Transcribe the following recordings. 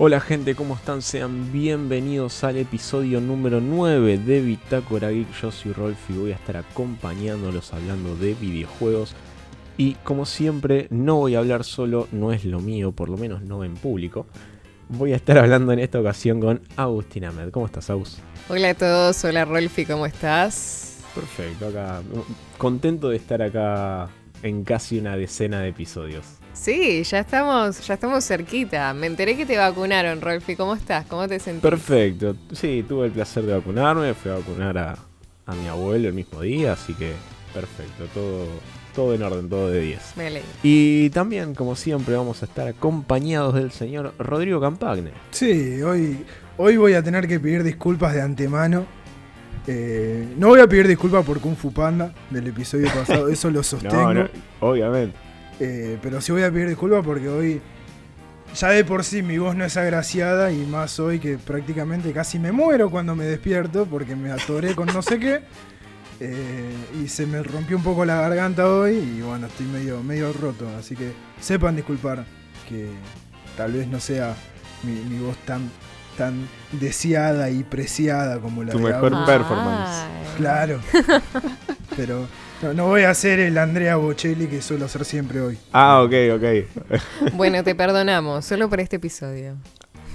Hola gente, ¿cómo están? Sean bienvenidos al episodio número 9 de Bitácora Geek. Yo soy Rolf y voy a estar acompañándolos hablando de videojuegos. Y como siempre, no voy a hablar solo, no es lo mío, por lo menos no en público. Voy a estar hablando en esta ocasión con Agustín Ahmed. ¿Cómo estás, Agus? Hola a todos, hola Rolfi, ¿cómo estás? Perfecto, acá. Contento de estar acá en casi una decena de episodios. Sí, ya estamos, ya estamos cerquita. Me enteré que te vacunaron, Rolfi. ¿Cómo estás? ¿Cómo te sentís? Perfecto. Sí, tuve el placer de vacunarme. Fui a vacunar a, a mi abuelo el mismo día, así que perfecto. Todo, todo en orden, todo de 10. Me alegro. Y también, como siempre, vamos a estar acompañados del señor Rodrigo Campagne. Sí, hoy, hoy voy a tener que pedir disculpas de antemano. Eh, no voy a pedir disculpas por Kung Fu Panda del episodio pasado, eso lo sostengo. No, no, obviamente. Eh, pero sí voy a pedir disculpas porque hoy ya de por sí mi voz no es agraciada y más hoy que prácticamente casi me muero cuando me despierto porque me atoré con no sé qué. Eh, y se me rompió un poco la garganta hoy y bueno, estoy medio, medio roto. Así que sepan disculpar que tal vez no sea mi, mi voz tan, tan deseada y preciada como la Tu de mejor performance. Claro. Pero no, no voy a hacer el Andrea Bocelli que suelo hacer siempre hoy. Ah, ok, ok. Bueno, te perdonamos, solo por este episodio.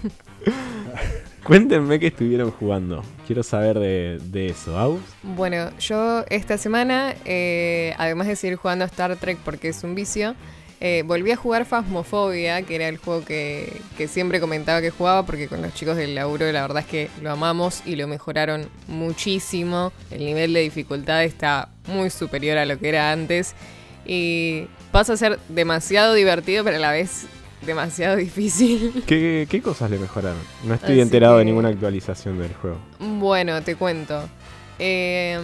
Cuéntenme qué estuvieron jugando. Quiero saber de, de eso. ¿Aus? Bueno, yo esta semana, eh, además de seguir jugando a Star Trek porque es un vicio, eh, volví a jugar Phasmophobia, que era el juego que, que siempre comentaba que jugaba, porque con los chicos del laburo la verdad es que lo amamos y lo mejoraron muchísimo. El nivel de dificultad está muy superior a lo que era antes. Y pasa a ser demasiado divertido, pero a la vez demasiado difícil. ¿Qué, qué cosas le mejoraron? No estoy Así enterado de ninguna actualización del juego. Bueno, te cuento. Eh,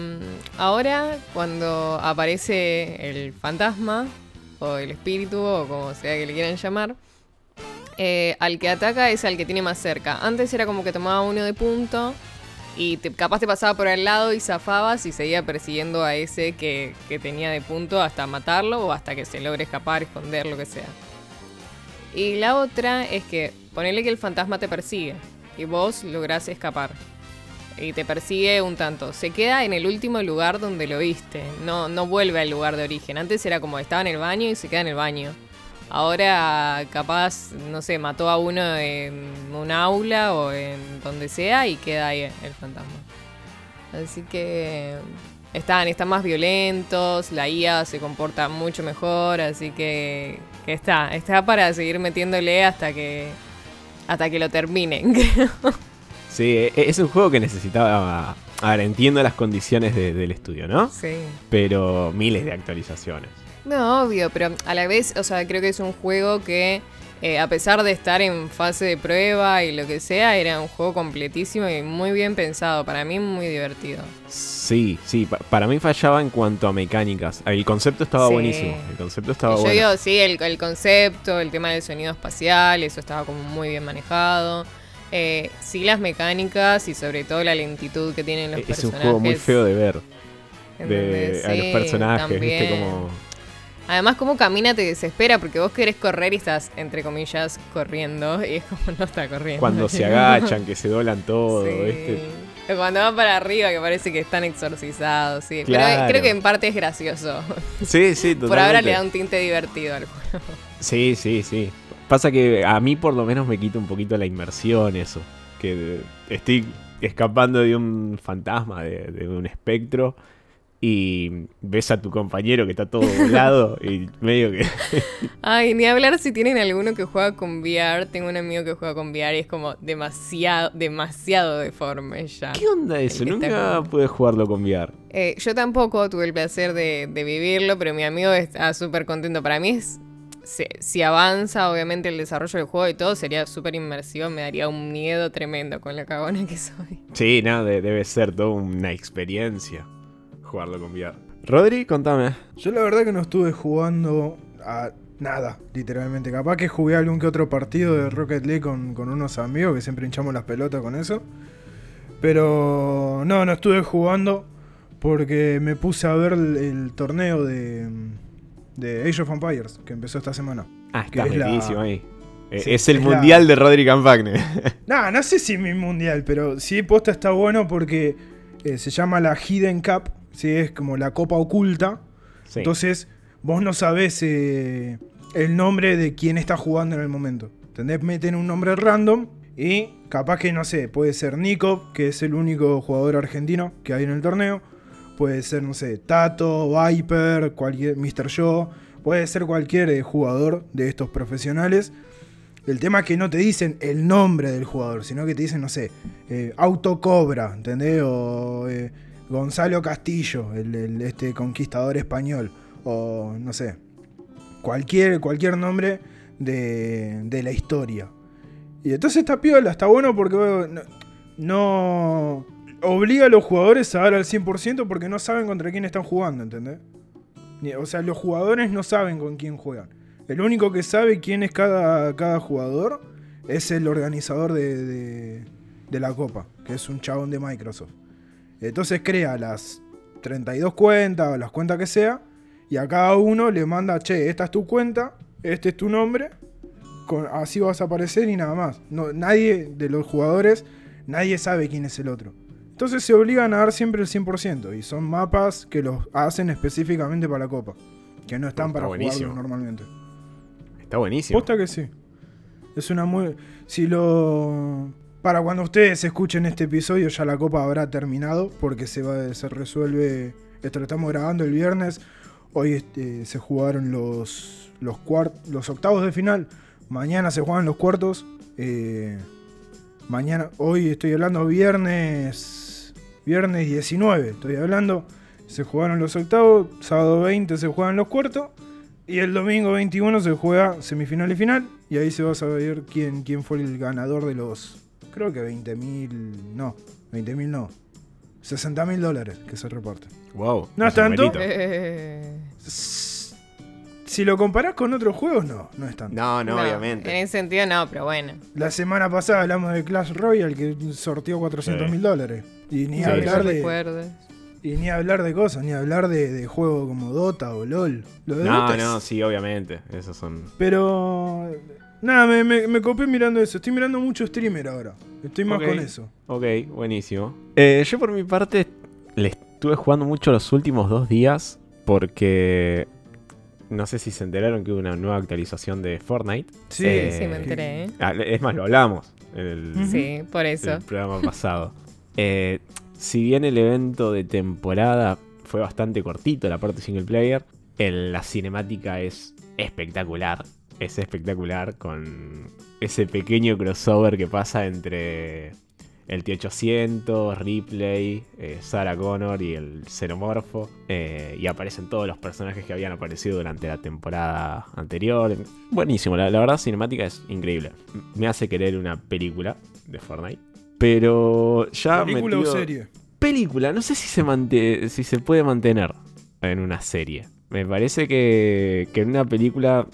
ahora, cuando aparece el fantasma, o el espíritu, o como sea que le quieran llamar, eh, al que ataca es al que tiene más cerca. Antes era como que tomaba uno de punto y te- capaz te pasaba por al lado y zafabas y seguía persiguiendo a ese que, que tenía de punto hasta matarlo o hasta que se logre escapar, esconder, lo que sea. Y la otra es que ponele que el fantasma te persigue y vos lográs escapar. Y te persigue un tanto. Se queda en el último lugar donde lo viste. No, no vuelve al lugar de origen. Antes era como estaba en el baño y se queda en el baño. Ahora capaz, no sé, mató a uno en un aula o en donde sea y queda ahí el fantasma. Así que están, están más violentos, la IA se comporta mucho mejor, así que, que está, está para seguir metiéndole hasta que hasta que lo terminen, creo. Sí, e- es un juego que necesitaba. A ver, entiendo las condiciones de- del estudio, ¿no? Sí. Pero miles de actualizaciones. No, obvio, pero a la vez, o sea, creo que es un juego que, eh, a pesar de estar en fase de prueba y lo que sea, era un juego completísimo y muy bien pensado. Para mí, muy divertido. Sí, sí, pa- para mí fallaba en cuanto a mecánicas. El concepto estaba Sí. buenísimo. El concepto estaba Yo bueno. digo, sí, el, el concepto, el tema del sonido espacial, eso estaba como muy bien manejado. Eh, sí, las mecánicas y sobre todo la lentitud que tienen los es un personajes. juego muy feo de ver. A los personajes, viste como. Además, cómo camina te desespera porque vos querés correr y estás, entre comillas, corriendo y es como no está corriendo. Cuando se agachan, que se doblan todo. O cuando van para arriba que parece que están exorcizados, sí. Pero Claro. creo que en parte es gracioso. Sí, sí, totalmente. Por ahora le da un tinte divertido al juego. Sí, sí, sí. Pasa que a mí por lo menos me quita un poquito la inmersión eso. Que estoy escapando de un fantasma, de, de un espectro, y ves a tu compañero que está todo volado y medio que... Ay, ni hablar si tienen alguno que juega con VR. Tengo un amigo que juega con VR y es como demasiado, demasiado deforme ya. ¿Qué onda eso? Nunca con- pude jugarlo con VR. Eh, yo tampoco tuve el placer de, de vivirlo, pero mi amigo está súper contento. Para mí es. Si, si avanza, obviamente, el desarrollo del juego y todo, sería súper inmersivo. Me daría un miedo tremendo con la cagona que soy. Sí, nada, de- debe ser toda una experiencia jugarlo con VR. Rodri, contame. Yo la verdad que no estuve jugando a nada, literalmente. Capaz que jugué algún que otro partido de Rocket League con, con unos amigos que siempre hinchamos las pelotas con eso. Pero no, no estuve jugando porque me puse a ver el, el torneo de, de Age of Empires que empezó esta semana. Ah, Que estás es la- ahí. Eh, Sí, es el es la- mundial de Rodri Campagne. Nah, no sé si es mi mundial, pero sí, posta está bueno porque eh, se llama la Hidden Cup, ¿sí? es como la copa oculta. Sí. Entonces, vos no sabés eh, el nombre de quién está jugando en el momento. ¿Entendés? Meten un nombre random y capaz que, no sé, puede ser Nico, que es el único jugador argentino que hay en el torneo. Puede ser, no sé, Tato, Viper, cualquier, Mr. Joe. Puede ser cualquier eh, jugador de estos profesionales. El tema es que no te dicen el nombre del jugador, sino que te dicen, no sé, eh, Autocobra, ¿entendés? O eh, Gonzalo Castillo, el, este conquistador español. O no sé, cualquier, cualquier nombre de, de la historia. Y entonces está piola, está bueno porque no, obliga a los jugadores a dar al 100% porque no saben contra quién están jugando, ¿entendés? O sea, los jugadores no saben con quién juegan. El único que sabe quién es cada, cada jugador es el organizador de, de- de la copa, que es un chabón de Microsoft. Entonces crea las 32 cuentas o las cuentas que sea, y a cada uno le manda, che, esta es tu cuenta, este es tu nombre, con- así vas a aparecer y nada más. No, nadie de los jugadores, nadie sabe quién es el otro. Entonces se obligan a dar siempre el 100%, y son mapas que los hacen específicamente para la copa, que no están Está para buenísimo. jugarlos normalmente. Está buenísimo. Posta que sí. Es una muy. Si lo. Para cuando ustedes escuchen este episodio, ya la copa habrá terminado. Porque se va se resuelve. Esto lo estamos grabando el viernes. Hoy este, se jugaron los. Los, octavos de final. Mañana se juegan los cuartos. eh, mañana. Hoy estoy hablando viernes. Viernes 19. Estoy hablando. Se jugaron los octavos. Sábado 20 se juegan los cuartos. Y el domingo 21 se juega semifinal y final. Y ahí se va a saber quién, quién fue el ganador de los. Creo que 20 mil. No, 20 mil no. 60 mil dólares que se reparten. Wow. No es tanto. Eh, Si lo comparás con otros juegos, no, no es tanto. No, no, no, obviamente. En ese sentido no, pero bueno. La semana pasada hablamos de Clash Royale que sorteó 400 mil dólares. Y ni Sí. hablar de. recuerdo. Y ni hablar de cosas, ni hablar de, de juegos como Dota o LOL. Lo de No, Dota es- no, sí, obviamente. Esos son. Pero. Nada, me, me, me copé mirando eso. Estoy mirando mucho streamer ahora. Estoy más con eso. Ok, buenísimo. Eh, yo por mi parte le estuve jugando mucho los últimos dos días porque no sé si se enteraron que hubo una nueva actualización de Fortnite. Sí, Eh, Sí, me enteré, ¿eh? Ah, Es más, lo hablamos en el. Sí, por eso. el programa pasado. Eh, si bien el evento de temporada fue bastante cortito, la parte single player, el- la cinemática es espectacular. Es espectacular con ese pequeño crossover que pasa entre el T800, Ripley, eh, Sarah Connor y el Xenomorfo. eh, y aparecen todos los personajes que habían aparecido durante la temporada anterior. Buenísimo, la, la verdad cinemática es increíble. Me hace querer una película de Fortnite. Pero ya ¿Película metido- o serie? película, no sé si se, mante- si se puede mantener en una serie. Me parece que, que en una película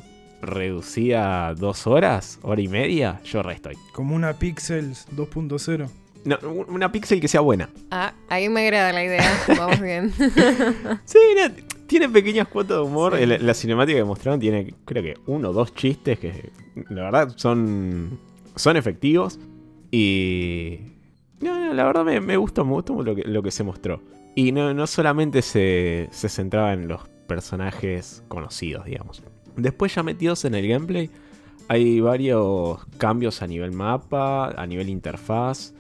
reducida a dos horas, hora y media, yo re estoy. Como una Pixels 2.0. No, un- una pixel que sea buena. Ah, ahí me agrada la idea. Vamos bien. Sí, no, tiene pequeñas cuotas de humor. Sí. La, la cinemática que mostraron tiene, creo que, uno o dos chistes que, la verdad, son, son efectivos. Y. No, no, la verdad me, me gustó, me gustó lo que, lo que se mostró. Y no, no solamente se, se centraba en los personajes conocidos, digamos. Después, ya metidos en el gameplay, hay varios cambios a nivel mapa, a nivel interfaz.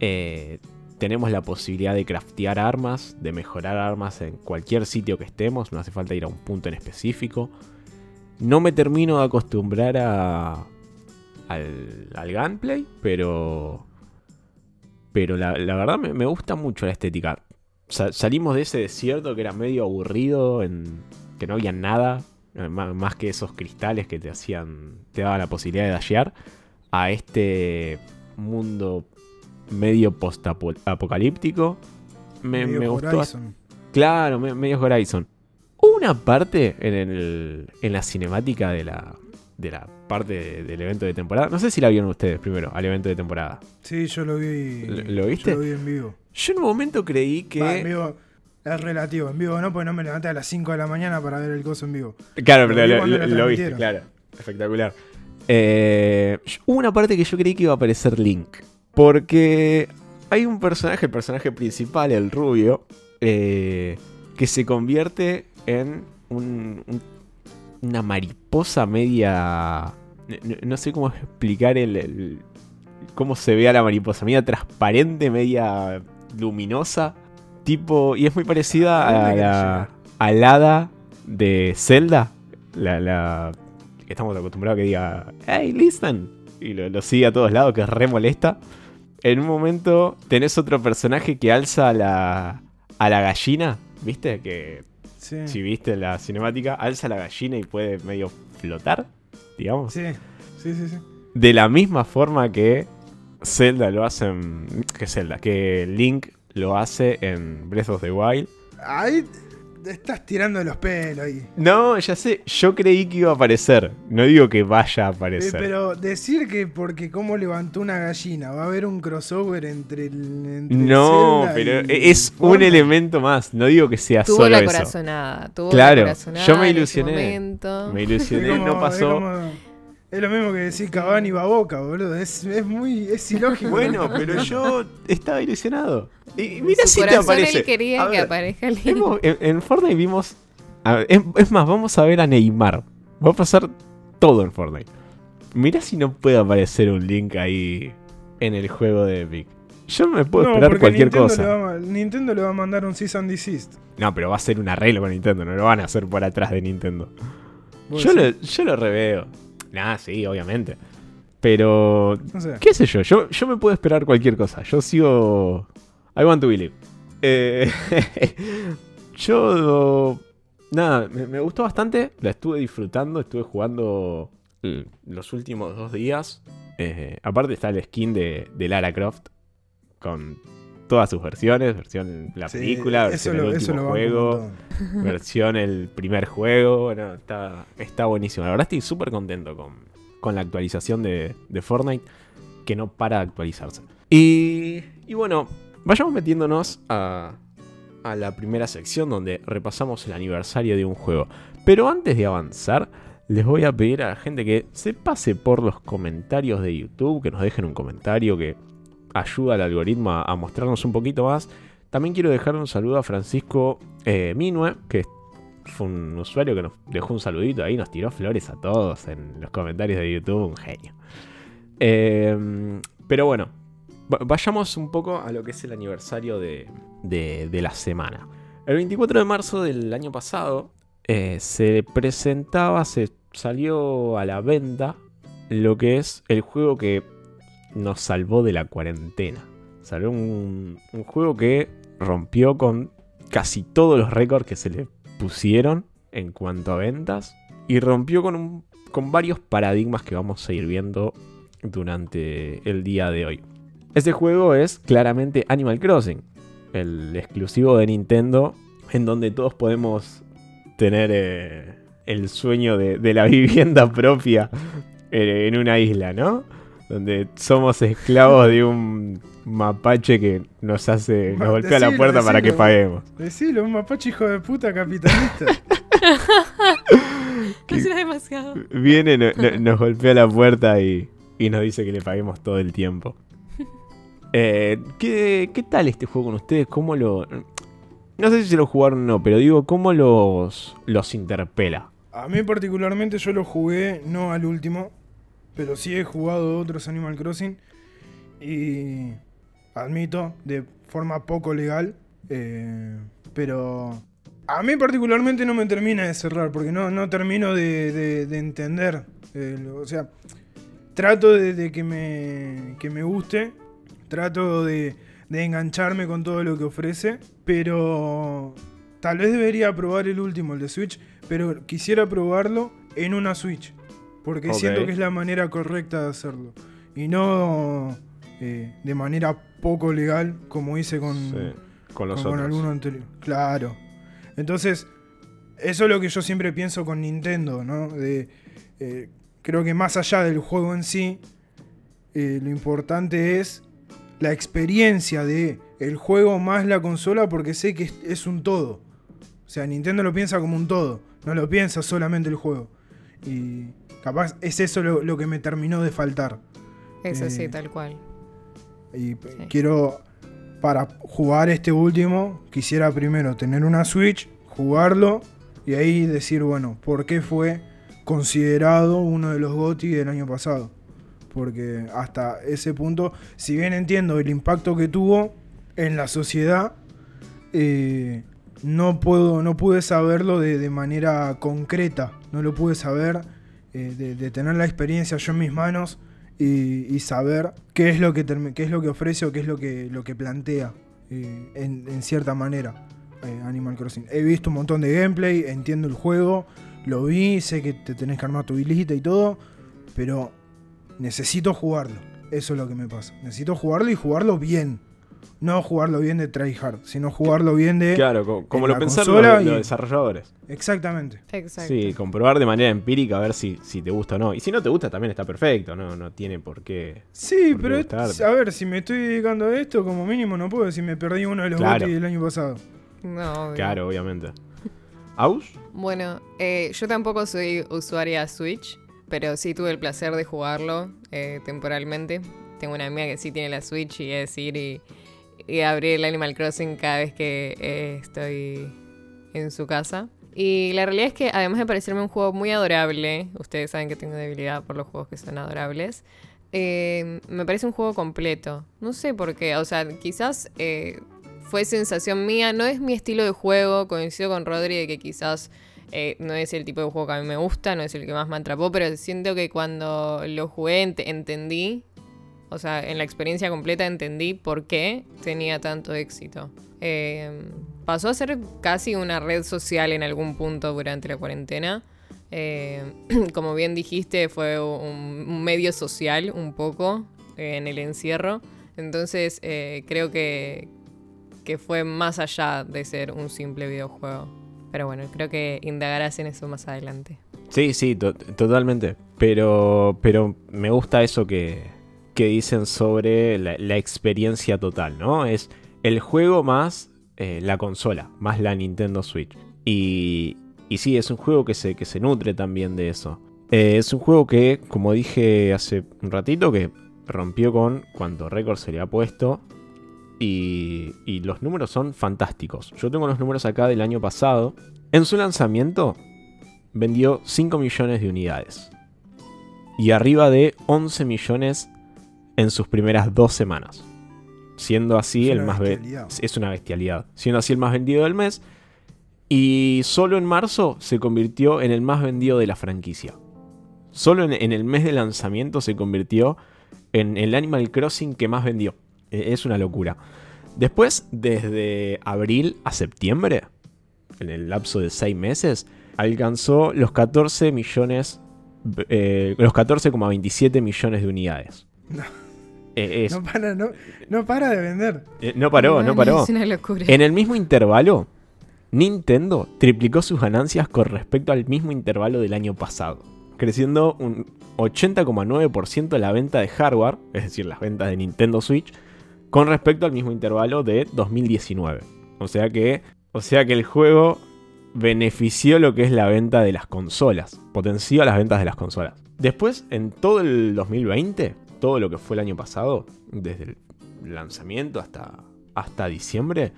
Eh, tenemos la posibilidad de craftear armas, de mejorar armas en cualquier sitio que estemos, no hace falta ir a un punto en específico. No me termino de acostumbrar al, al gunplay, pero, pero la, la verdad me, me gusta mucho la estética. Sa- salimos de ese desierto que era medio aburrido, en, que no había nada, más que esos cristales que te hacían, te daban la posibilidad de dashear, a este mundo medio post-apocalíptico. Me, Medio me gustó. Horizon. Claro, me- medio Horizon. Hubo una parte en, el, en la cinemática de la, de la parte de- del evento de temporada. No sé si la vieron ustedes primero, al evento de temporada. Sí, yo lo vi. ¿Lo- lo viste? Yo lo vi en vivo. Yo en un momento creí que. Va, en vivo es relativo. En vivo no, porque no me levanté a las 5 de la mañana para ver el coso en vivo. Claro, Lo pero lo, viste, claro. Espectacular. Eh, hubo una parte que yo creí que iba a aparecer Link. Porque hay un personaje, el personaje principal, el rubio, eh, que se convierte en un- un- una mariposa media... No, no sé cómo explicar el, el- cómo se ve a la mariposa. Media transparente, media luminosa. Tipo, y es muy parecida ¿A dónde a la, al hada de Zelda. La, la- que estamos acostumbrados a que diga, hey, listen. Y lo, lo sigue a todos lados, que es re molesta. En un momento tenés otro personaje que alza a la, a la gallina, ¿viste? Que Sí. si viste la cinemática, alza a la gallina y puede medio flotar, digamos. Sí, sí, sí. sí. De la misma forma que Zelda lo hace en... Que Zelda, que Link lo hace en Breath of the Wild. Ahí te estás tirando de los pelos ahí. No, ya sé, yo creí que iba a aparecer. No digo que vaya a Eh, aparecer. pero decir que porque cómo levantó una gallina, va a haber un crossover entre el. entre No, Zelda pero y es un elemento más. No digo que sea Tuvo solo la eso. corazonada. Tuvo Claro, la corazonada yo me ilusioné. Me ilusioné, como- no pasó. Es lo mismo que decir Cavani va a boca, boludo. Es, es muy. Es ilógico. Bueno, pero yo estaba ilusionado. Y mira Su si te aparece. él quería A que ver, aparezca Link. hemos- en, en Fortnite vimos. a ver, es, es más, vamos a ver a Neymar. Va a pasar todo en Fortnite. Mira si no puede aparecer un link ahí en el juego de Epic. Yo me puedo No, esperar porque cualquier Nintendo cosa. Le va, Nintendo le va a mandar un cease and desist. No, pero va a ser un arreglo con Nintendo. No lo van a hacer por atrás de Nintendo. Yo lo, yo lo reveo. Nah, sí, obviamente. Pero No sé. ¿Qué sé yo? yo? Yo me puedo esperar cualquier cosa. Yo sigo. I want to believe. Eh, yo. Nada, me, me gustó bastante. La estuve disfrutando. Estuve jugando mm, los últimos dos días. Eh, aparte está el skin de, de Lara Croft. Con todas sus versiones. Versión la Sí, película, versión el último juego versión el primer juego. Bueno, está, está buenísimo. La verdad estoy súper contento con, con la actualización de, de Fortnite, que no para de actualizarse. Y, y bueno, vayamos metiéndonos a, a la primera sección donde repasamos el aniversario de un juego. Pero antes de avanzar, les voy a pedir a la gente que se pase por los comentarios de YouTube, que nos dejen un comentario que ayuda al algoritmo a, mostrarnos un poquito más. También quiero dejarle un saludo a Francisco eh, Minue, que fue un usuario que nos dejó un saludito ahí, nos tiró flores a todos en los comentarios de YouTube, un genio. Eh, pero bueno, va- vayamos un poco a lo que es el aniversario de, de- de la semana. El 24 de marzo del año pasado eh, se presentaba, se salió a la venta lo que es el juego que nos salvó de la cuarentena. Salió un, juego que rompió con casi todos los récords que se le pusieron en cuanto a ventas. Y rompió con varios paradigmas que vamos a ir viendo durante el día de hoy. Este juego es claramente Animal Crossing, el exclusivo de Nintendo, en donde todos podemos tener eh, el sueño de, de la vivienda propia eh, en una isla, ¿no? Donde somos esclavos de un mapache que nos hace, nos golpea la Decilo, puerta para que paguemos. Decilo, un mapache hijo de puta capitalista. No será demasiado. Viene, no- no- nos golpea la puerta y, y nos dice que le paguemos todo el tiempo. Eh, ¿qué, qué tal este juego con ustedes? ¿Cómo lo.? No sé si se lo jugaron o no, pero digo, ¿cómo los, los interpela? A mí particularmente yo lo jugué, no al último, pero sí he jugado otros Animal Crossing y admito, de forma poco legal, eh, pero a mí particularmente no me termina de cerrar, porque no, no termino de, de- de entender. o sea, trato de, que, me, que me guste, trato de engancharme con todo lo que ofrece, pero tal vez debería probar el último, el de Switch, pero quisiera probarlo en una Switch, porque siento que es la manera correcta de hacerlo, y no eh, de manera poco legal como hice con, Sí, con los con, con alguno anterior. Claro. Entonces, eso es lo que yo siempre pienso con Nintendo, ¿no? De, eh, creo que más allá del juego en sí, eh, lo importante es la experiencia de el juego más la consola porque sé que es, es un todo. O sea, Nintendo lo piensa como un todo, no lo piensa solamente el juego. Y, capaz es eso lo, lo que me terminó de faltar. Eso Eh, sí, tal cual. Y quiero, para jugar este último, quisiera primero tener una Switch, jugarlo y ahí decir, bueno, ¿por qué fue considerado uno de los GOTY del año pasado? Porque hasta ese punto, si bien entiendo el impacto que tuvo en la sociedad, eh, no, puedo, no pude saberlo de, de manera concreta, no lo pude saber, eh, de, tener la experiencia yo en mis manos y, saber qué es lo que qué es lo que ofrece o qué es lo que, lo que plantea eh, en, cierta manera eh, Animal Crossing. He visto un montón de gameplay, entiendo el juego, lo vi, sé que te tenés que armar tu islita y todo, pero necesito jugarlo. Eso es lo que me pasa. Necesito jugarlo y jugarlo bien. No jugarlo bien de tryhard, sino jugarlo bien de... Claro, co- como, lo pensaron los, los desarrolladores. Exactamente. Exacto. Sí, comprobar de manera empírica a ver si, si te gusta o no. Y si no te gusta también está perfecto, no, no tiene por qué. Sí, ¿Por qué pero a ver, si me estoy dedicando a esto, como mínimo no puedo decir me perdí uno de los Claro. Del año pasado. No, obvio. Claro, obviamente. ¿Aus? Bueno, eh, yo tampoco soy usuaria Switch, pero sí tuve el placer de jugarlo eh, temporalmente. Tengo una amiga que sí tiene la Switch y es ir y, y abrir el Animal Crossing cada vez que eh, estoy en su casa. Y la realidad es que además de parecerme un juego muy adorable, ustedes saben que tengo debilidad por los juegos que son adorables, eh, me parece un juego completo. No sé por qué, o sea, quizás eh, fue sensación mía, no es mi estilo de juego, coincido con Rodri de que quizás no es el tipo de juego que a mí me gusta, no es el que más me atrapó, pero siento que cuando lo jugué ent- entendí, o sea, en la experiencia completa entendí por qué tenía tanto éxito. Eh, pasó a ser casi una red social en algún punto durante la cuarentena. Eh, como bien dijiste, fue un, medio social un poco eh, en el encierro. Entonces eh, creo que, que fue más allá de ser un simple videojuego. Pero bueno, creo que indagarás en eso más adelante. Sí, sí, to- totalmente. Pero, pero me gusta eso que, que dicen sobre la, experiencia total, ¿no? Es el juego más eh, la consola, más la Nintendo Switch. Y, y sí, es un juego que se, que se nutre también de eso. Eh, es un juego que, como dije hace un ratito, que rompió con cuánto récord se le ha puesto. Y, y los números son fantásticos. Yo tengo los números acá del año pasado. En su lanzamiento vendió 5 millones de unidades. Y arriba de 11 millones en sus primeras dos semanas. Siendo así el más ve- bestialidad. es una bestialidad. Siendo así el más vendido del mes. Y solo en marzo se convirtió en el más vendido de la franquicia. Solo en, en el mes de lanzamiento se convirtió en el Animal Crossing que más vendió. E- Es una locura. Después, desde abril a septiembre, en el lapso de 6 meses, alcanzó los 14 millones. eh, los 14,27 millones de unidades. No. Eh, es- No para, no, no para de vender. eh, no paró, no paró. Es una locura. En el mismo intervalo, Nintendo triplicó sus ganancias con respecto al mismo intervalo del año pasado, creciendo un 80,9% la venta de hardware, es decir, las ventas de Nintendo Switch, con respecto al mismo intervalo de 2019. O sea que, o sea que el juego benefició lo que es la venta de las consolas, potenció las ventas de las consolas. Después, en todo el 2020, todo lo que fue el año pasado, desde el lanzamiento hasta, hasta diciembre,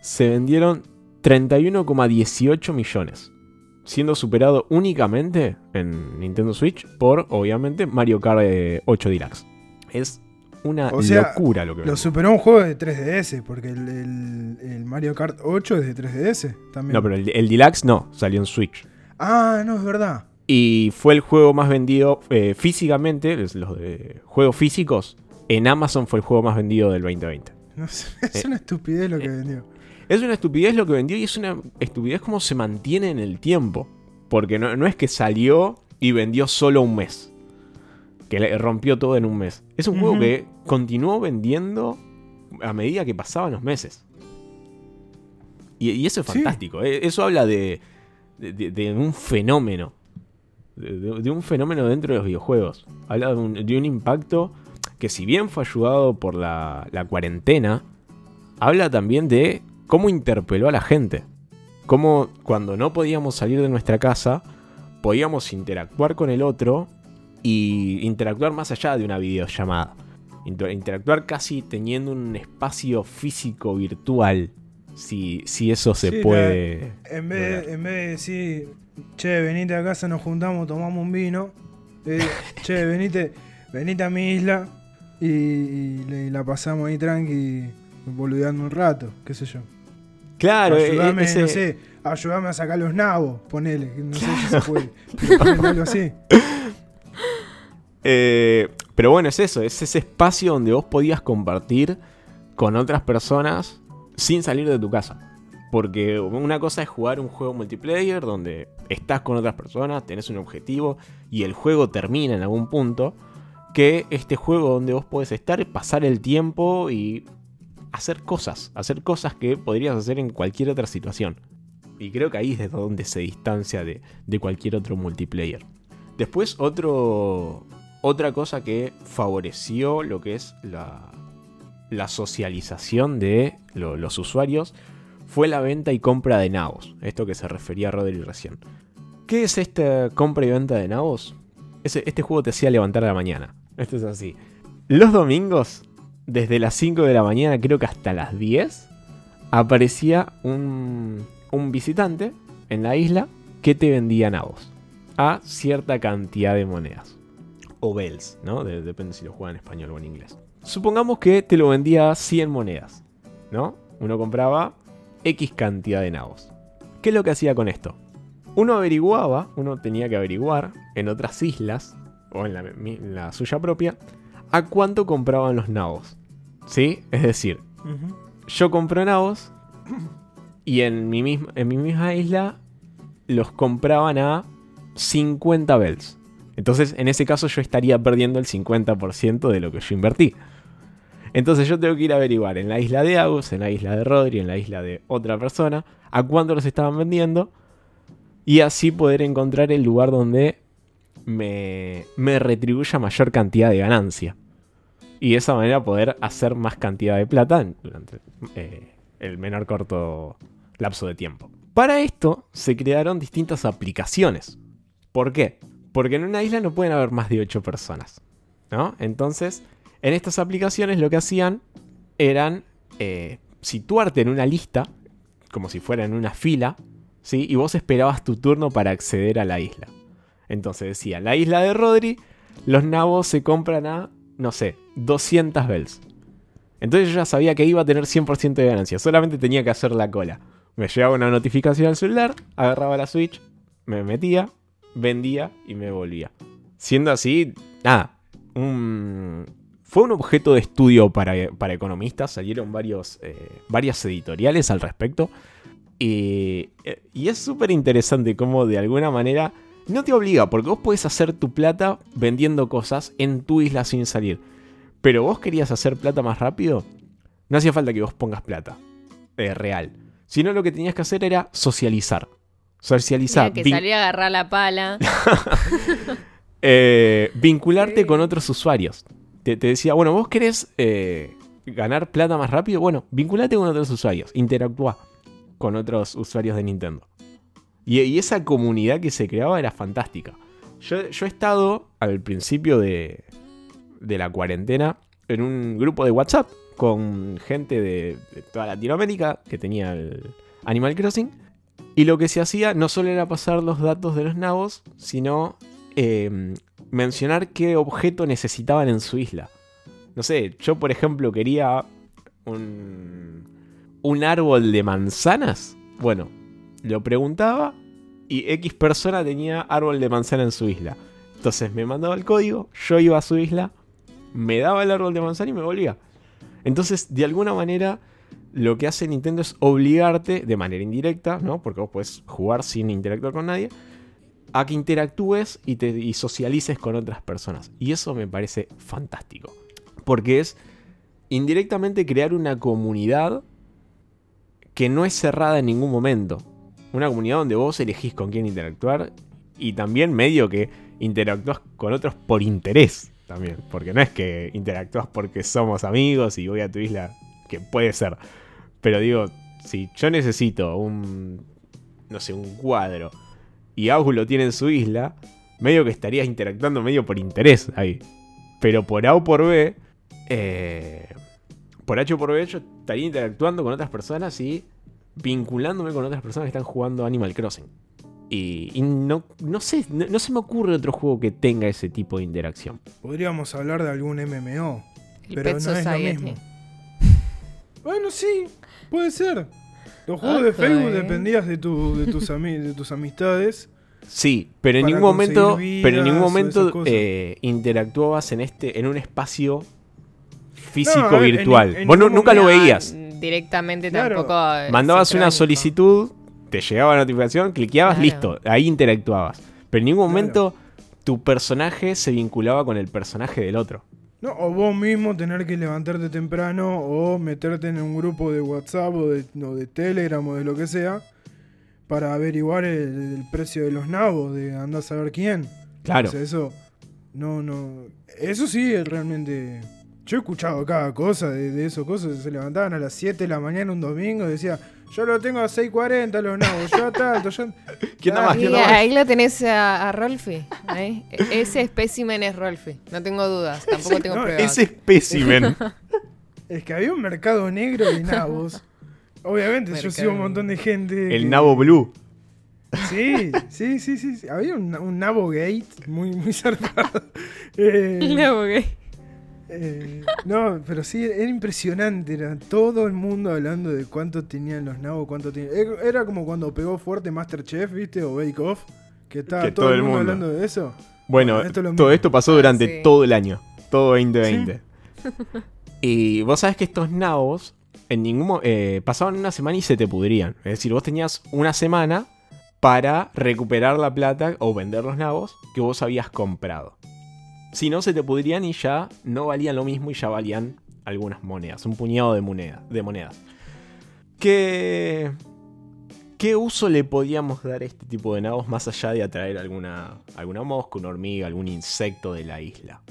se vendieron 31,18 millones, siendo superado únicamente en Nintendo Switch por, obviamente, Mario Kart eh, 8 Deluxe. Es una O sea, locura lo que Lo vende. superó un juego de 3DS, porque el, el- el Mario Kart 8 es de 3DS también. No, pero el, el Deluxe no, salió en Switch. Ah, no, es verdad. Y fue el juego más vendido eh, físicamente, los de juegos físicos. En Amazon fue el juego más vendido del 2020. No sé, es Eh, una estupidez lo que vendió. Es una estupidez lo que vendió y es una estupidez como se mantiene en el tiempo. Porque no, no es que salió y vendió solo un mes. Que le rompió todo en un mes. Es un juego que continuó vendiendo a medida que pasaban los meses. Y, y eso es fantástico. eh, Eso habla de, de- de- de un fenómeno. De, un fenómeno dentro de los videojuegos. Habla de un, impacto que si bien fue ayudado por la, la cuarentena, habla también de cómo interpeló a la gente. Cómo cuando no podíamos salir de nuestra casa, podíamos interactuar con el otro y interactuar más allá de una videollamada. Inter- interactuar casi teniendo un espacio físico virtual. Si, si eso se Sí, la- puede. En vez, en vez de decir, che, venite a casa, nos juntamos, tomamos un vino. eh, che, venite, venite a mi isla y, y le- y la pasamos ahí tranqui, boludeando un rato, qué sé yo. Claro, e- ayúdame, ese- no sé, ayúdame a sacar los nabos, ponele, no sé si se puede. pero ponele algo así. Eh, pero bueno, es eso, es ese espacio donde vos podías compartir con otras personas sin salir de tu casa. Porque una cosa es jugar un juego multiplayer donde estás con otras personas, tenés un objetivo y el juego termina en algún punto. Que este juego donde vos podés estar, pasar el tiempo y hacer cosas. Hacer cosas que podrías hacer en cualquier otra situación. Y creo que ahí es desde donde se distancia de, de cualquier otro multiplayer. Después otro, otra cosa que favoreció lo que es la, la socialización de lo- los usuarios fue la venta y compra de nabos. Esto que se refería a Rodri recién. ¿Qué es esta compra y venta de nabos? Ese- este juego te hacía levantar la mañana. Esto es así. Los domingos, desde las 5 de la mañana creo que hasta las 10, aparecía un, un visitante en la isla que te vendía nabos a cierta cantidad de monedas. O bells, ¿no? De- depende si lo juega en español o en inglés. Supongamos que te lo vendía a 100 monedas, ¿no? Uno compraba X cantidad de nabos. ¿Qué es lo que hacía con esto? Uno averiguaba, uno tenía que averiguar en otras islas, o en la, mi- en la suya propia, a cuánto compraban los nabos. ¿Sí? Es decir, yo compro nabos y en mi, misma, en mi misma isla los compraban a 50 bells. Entonces, en ese caso, yo estaría perdiendo el 50% de lo que yo invertí. Entonces, yo tengo que ir a averiguar en la isla de Agus, en la isla de Rodri, en la isla de otra persona, a cuánto los estaban vendiendo. Y así poder encontrar el lugar donde me, me retribuya mayor cantidad de ganancia. Y de esa manera poder hacer más cantidad de plata durante eh, el menor corto lapso de tiempo. Para esto se crearon distintas aplicaciones. ¿Por qué? Porque en una isla no pueden haber más de 8 personas. ¿no? Entonces, en estas aplicaciones lo que hacían eran eh, situarte en una lista, como si fuera en una fila, ¿sí? y vos esperabas tu turno para acceder a la isla. Entonces decía, la isla de Rodri, los nabos se compran a, no sé, 200 bells. Entonces yo ya sabía que iba a tener 100% de ganancia, solamente tenía que hacer la cola. Me llegaba una notificación al celular, agarraba la Switch, me metía, vendía y me volvía. Siendo así, nada, un- fue un objeto de estudio para, para economistas, salieron varios, eh, varias editoriales al respecto. Y, eh, y es súper interesante cómo de alguna manera no te obliga, porque vos podés hacer tu plata vendiendo cosas en tu isla sin salir. Pero vos querías hacer plata más rápido, no hacía falta que vos pongas plata eh, real. Sino lo que tenías que hacer era socializar. Socializar. Que salir a agarrar la pala. eh, vincularte Sí. con otros usuarios. Te, te decía, bueno, vos querés eh, ganar plata más rápido, bueno, vinculate con otros usuarios, interactúa con otros usuarios de Nintendo. Y, y esa comunidad que se creaba era fantástica. Yo, yo he estado al principio de, de la cuarentena en un grupo de WhatsApp con gente de, de toda Latinoamérica que tenía el Animal Crossing. Y lo que se hacía no solo era pasar los datos de los nabos, sino eh, mencionar qué objeto necesitaban en su isla. No sé, yo por ejemplo quería un, un árbol de manzanas. Bueno, lo preguntaba y X persona tenía árbol de manzana en su isla. Entonces me mandaba el código, yo iba a su isla, me daba el árbol de manzana y me volvía. Entonces, de alguna manera, lo que hace Nintendo es obligarte, de manera indirecta, ¿no? Porque vos podés jugar sin interactuar con nadie, a que interactúes y, te, y socialices con otras personas. Y eso me parece fantástico. Porque es indirectamente crear una comunidad que no es cerrada en ningún momento. Una comunidad donde vos elegís con quién interactuar y también medio que interactúas con otros por interés también. Porque no es que interactúas porque somos amigos y voy a tu isla, que puede ser. Pero digo, si yo necesito un, no sé, un cuadro y Agus lo tiene en su isla, medio que estarías interactuando medio por interés ahí. Pero por A o por B, eh, por H o por B, yo estaría interactuando con otras personas y vinculándome con otras personas que están jugando Animal Crossing. Y, y no, no sé, no, no se me ocurre otro juego que tenga ese tipo de interacción. Podríamos hablar de algún MMO. El Pero Pet no es lo mismo. Bueno, sí, puede ser. Los juegos de Facebook eh. dependías de, tu, de, tus ami- de tus amistades. Sí, pero en ningún momento, pero en ningún momento eh, interactuabas en este, en un espacio físico ver, virtual. en Vos nunca lo veías. Directamente Claro. tampoco. eh, Mandabas una solicitud, te llegaba la notificación, cliqueabas, Claro. listo, ahí interactuabas. Pero en ningún Claro. momento tu personaje se vinculaba con el personaje del otro. No, o vos mismo tener que levantarte temprano o meterte en un grupo de WhatsApp o de, o de Telegram o de lo que sea para averiguar el, el precio de los nabos, de andar a saber quién. Claro. O sea, eso no, no. Eso sí es realmente. Yo he escuchado cada cosa de, de eso, cosas. Se levantaban a las 7 de la mañana un domingo y decía, yo lo tengo a 6.40 los nabos, yo a tanto, yo. ¿Quién da Ah, más? Y ¿Quién da más? ahí lo tenés a, a Rolfi. ¿eh? E- Ese espécimen es Rolfi. No tengo dudas. Tampoco tengo no, pruebas. Ese espécimen. Es que había un mercado negro de nabos. Obviamente, yo Mercado sigo un montón de gente. el que- nabo blue. Sí, sí, sí, sí. sí. Había un, un nabo gate muy, muy zarpado. Eh, No, porque- eh, no, pero sí, era impresionante. Era todo el mundo hablando de cuánto tenían los nabos, cuánto tenían. Era- como cuando pegó fuerte Masterchef, ¿viste? O Bake Off. Que estaba Que todo, el mundo, hablando de eso. Bueno, Bueno, esto es lo todo esto pasó Ah, durante sí. todo el año. Todo 2020. y vos sabés que estos nabos en ningún mo- eh, pasaban una semana y se te pudrían. Es decir, vos tenías una semana para recuperar la plata o vender los nabos que vos habías comprado. Si no, se te pudrían y ya no valían lo mismo y ya valían algunas monedas, un puñado de, moneda, de monedas. ¿Qué, ¿Qué uso le podíamos dar a este tipo de nabos más allá de atraer alguna, alguna mosca, una hormiga, algún insecto de la isla?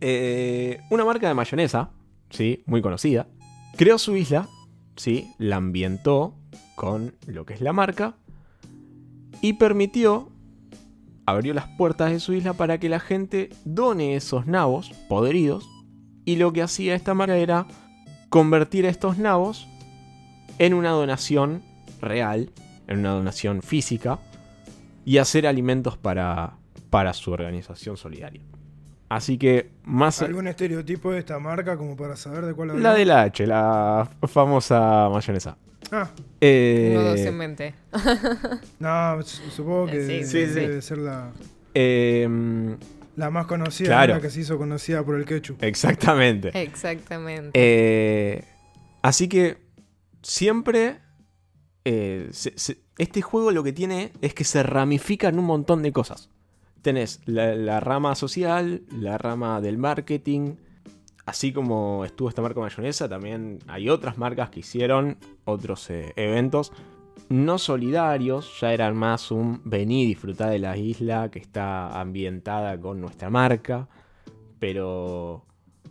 Eh, una marca de mayonesa, ¿sí? muy conocida, creó su isla, ¿sí? la ambientó con lo que es la marca y permitió, abrió las puertas de su isla para que la gente done esos nabos podridos y lo que hacía esta marca era convertir estos nabos en una donación real, en una donación física y hacer alimentos para, para su organización solidaria. Así que más... ¿Algún estereotipo de esta marca como para saber de cuál La hablamos? de la H, la famosa mayonesa. Ah, Eh, en mente. no, su- supongo que Sí, sí, sí. debe ser la, em, la más conocida, Claro. la que se hizo conocida por el ketchup. exactamente. Exactamente. Eh, así que siempre eh, se- se- este juego lo que tiene es que se ramifica en un montón de cosas. Tenés la, la rama social, la rama del marketing. Así como estuvo esta marca mayonesa, también hay otras marcas que hicieron otros eh, eventos no solidarios, ya eran más un vení disfrutar de la isla que está ambientada con nuestra marca. Pero,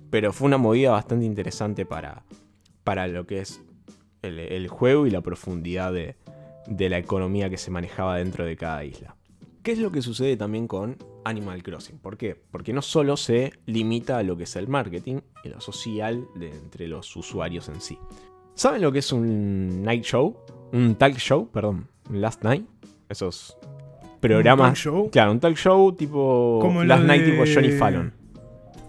pero fue una movida bastante interesante para, para lo que es el, el juego y la profundidad de, de la economía que se manejaba dentro de cada isla. ¿Qué es lo que sucede también con Animal Crossing? ¿Por qué? Porque no solo se limita a lo que es el marketing y lo social de entre los usuarios en sí. ¿Saben lo que es un night show? Un talk show, perdón, un last night. Esos programas. talk show? Claro, un talk show tipo Como last night de- tipo Johnny Fallon.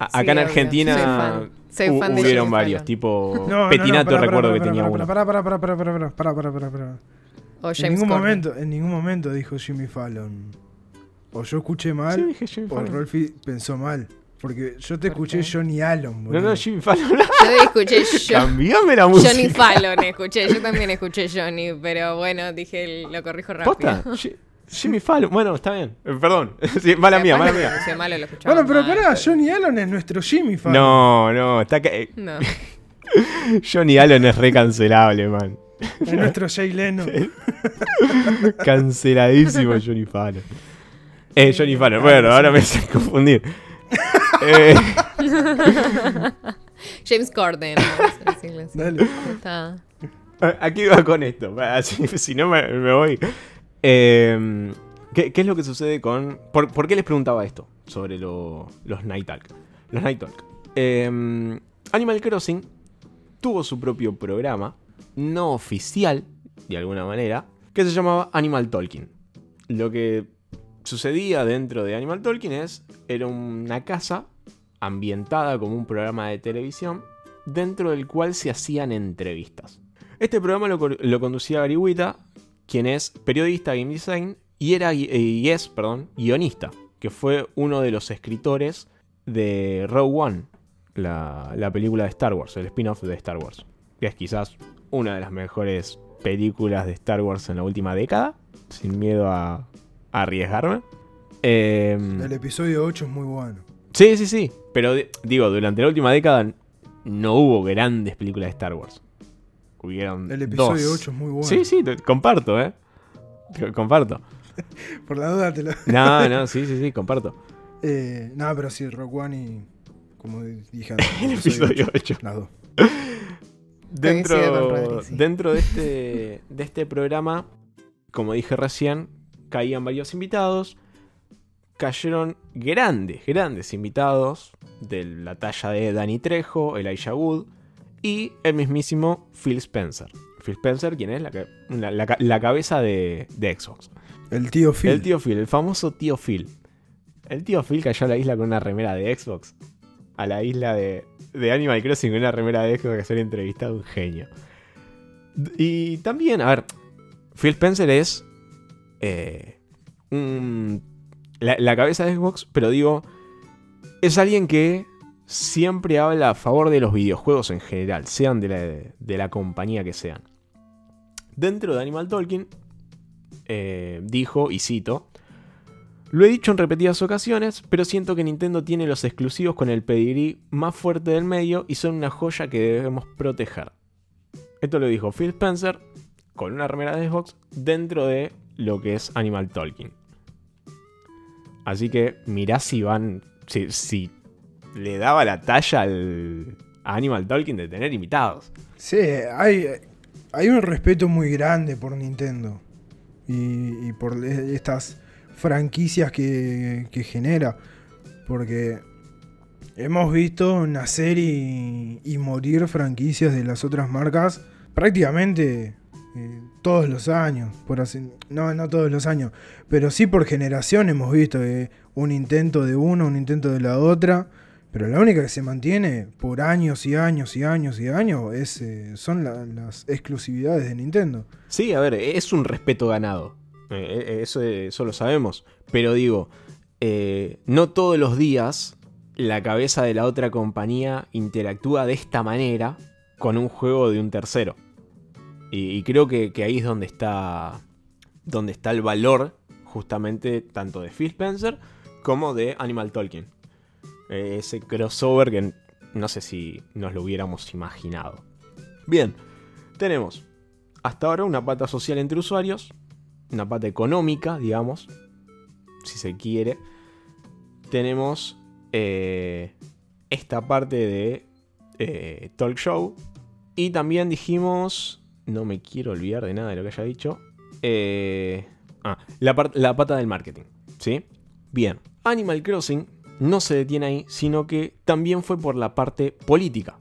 A- Sí, acá en. Argentina Soy fan. Soy hu- fan de hubieron varios, Fallon. tipo No, Petinato no, no, recuerdo que tenía pará, uno. Pará, pará, pará, pará, pará, pará, pará, pará, pará. O En ningún Corden. momento, en ningún momento dijo Jimmy Fallon. O yo escuché Sí, mal, dije Jimmy o Fallon. Rolfi pensó mal. Porque yo te ¿Por escuché qué? Johnny Allen, No, boludo. no, Jimmy Fallon. Yo escuché yo, Cambiame la música. Johnny Fallon, escuché. Yo también escuché Johnny, pero bueno, dije, lo corrijo rápido. ¿Posta? Ji- Jimmy Fallon. Bueno, está bien. Eh, perdón. Sí, mala mía, mala mía. pronuncié mal o lo escuchaba Bueno, pero mal, pará, Johnny Allen es nuestro Jimmy Fallon. No, no, está eh, No. Johnny Allen es recancelable, man. Es nuestro Jay Leno. Canceladísimo Johnny Fallon. Eh, Johnny Fallon. Bueno, ahora me hice confundir. Eh, James Corden. vamos a decirle así. Dale. Está. aquí va con esto. Así, si no me, me voy. Eh, ¿Qué, qué es lo que sucede con. ¿Por, por qué les preguntaba esto sobre lo- los Night Talk? Los Night Talk. Em, Animal Crossing tuvo su propio programa, no oficial, de alguna manera, que se llamaba Animal Talking. Lo que sucedía dentro de Animal Talking es. Era una casa ambientada como un programa de televisión, dentro del cual se hacían entrevistas. Este programa lo, lo conducía Gary Wita, quien es periodista game design y, era, y es perdón, guionista, que fue uno de los escritores de Rogue One, la, la película de Star Wars, el spin-off de Star Wars, que es quizás una de las mejores películas de Star Wars en la última década, sin miedo a, a arriesgarme. Em, El episodio 8 es muy bueno. Sí, sí, sí. Pero digo, durante la última década no hubo grandes películas de Star Wars. Hubieron El episodio dos. 8 es muy bueno. Sí, sí, te- comparto, ¿eh? Co- Comparto. Por la duda te lo. No, no, sí, sí, sí, comparto. Eh, no, pero sí, Rock One y. Como dije antes, El episodio 8. Las dos. Dentro, sí. dentro de, este, de este programa, como dije recién, caían varios invitados. Cayeron grandes, grandes invitados de la talla de Danny Trejo, Elijah Wood y el mismísimo Phil Spencer. Phil Spencer, quien es la, la- la cabeza de, de Xbox. El tío Phil. El tío Phil, el famoso tío Phil. El tío Phil cayó a la isla con una remera de Xbox. A la isla de, de Animal Crossing una remera de Xbox que ser entrevistado, un genio. Y también, a ver, Phil Spencer es eh, la cabeza de Xbox, pero digo, es alguien que siempre habla a favor de los videojuegos en general, sean de la, de la compañía que sean. Dentro de Animal Talking, eh, dijo, y cito, lo he dicho en repetidas ocasiones, pero siento que Nintendo tiene los exclusivos con el pedigrí más fuerte del medio y son una joya que debemos proteger. Esto lo dijo Phil Spencer con una remera de Xbox dentro de lo que es Animal Talking. Así que mirá si van. Si, le daba la talla al a Animal Talking de tener invitados. Sí, hay, un respeto muy grande por Nintendo. Y, y por estas franquicias que, que genera. Porque hemos visto nacer y, y morir franquicias de las otras marcas prácticamente eh, todos los años. Por así, no, no todos los años. Pero sí por generación hemos visto eh, un intento de uno, un intento de la otra. Pero la única que se mantiene por años y años y años y años es, eh, son la- las exclusividades de Nintendo. Sí, a ver, es un respeto ganado. Eh, eh, eso, eso lo sabemos. Pero digo, eh, no todos los días la cabeza de la otra compañía interactúa de esta manera con un juego de un tercero. Y, creo que, ahí es donde está, donde está el valor justamente tanto de Phil Spencer como de Animal Talking. Eh, ese crossover que no sé si nos lo hubiéramos imaginado. Bien, tenemos hasta ahora una pata social entre usuarios, una pata económica, digamos, si se quiere. Tenemos eh, esta parte de eh, talk show. Y también dijimos, no me quiero olvidar de nada de lo que haya dicho. eh, ah, la, la pata del marketing, ¿sí? Bien, Animal Crossing no se detiene ahí, sino que también fue por la parte política.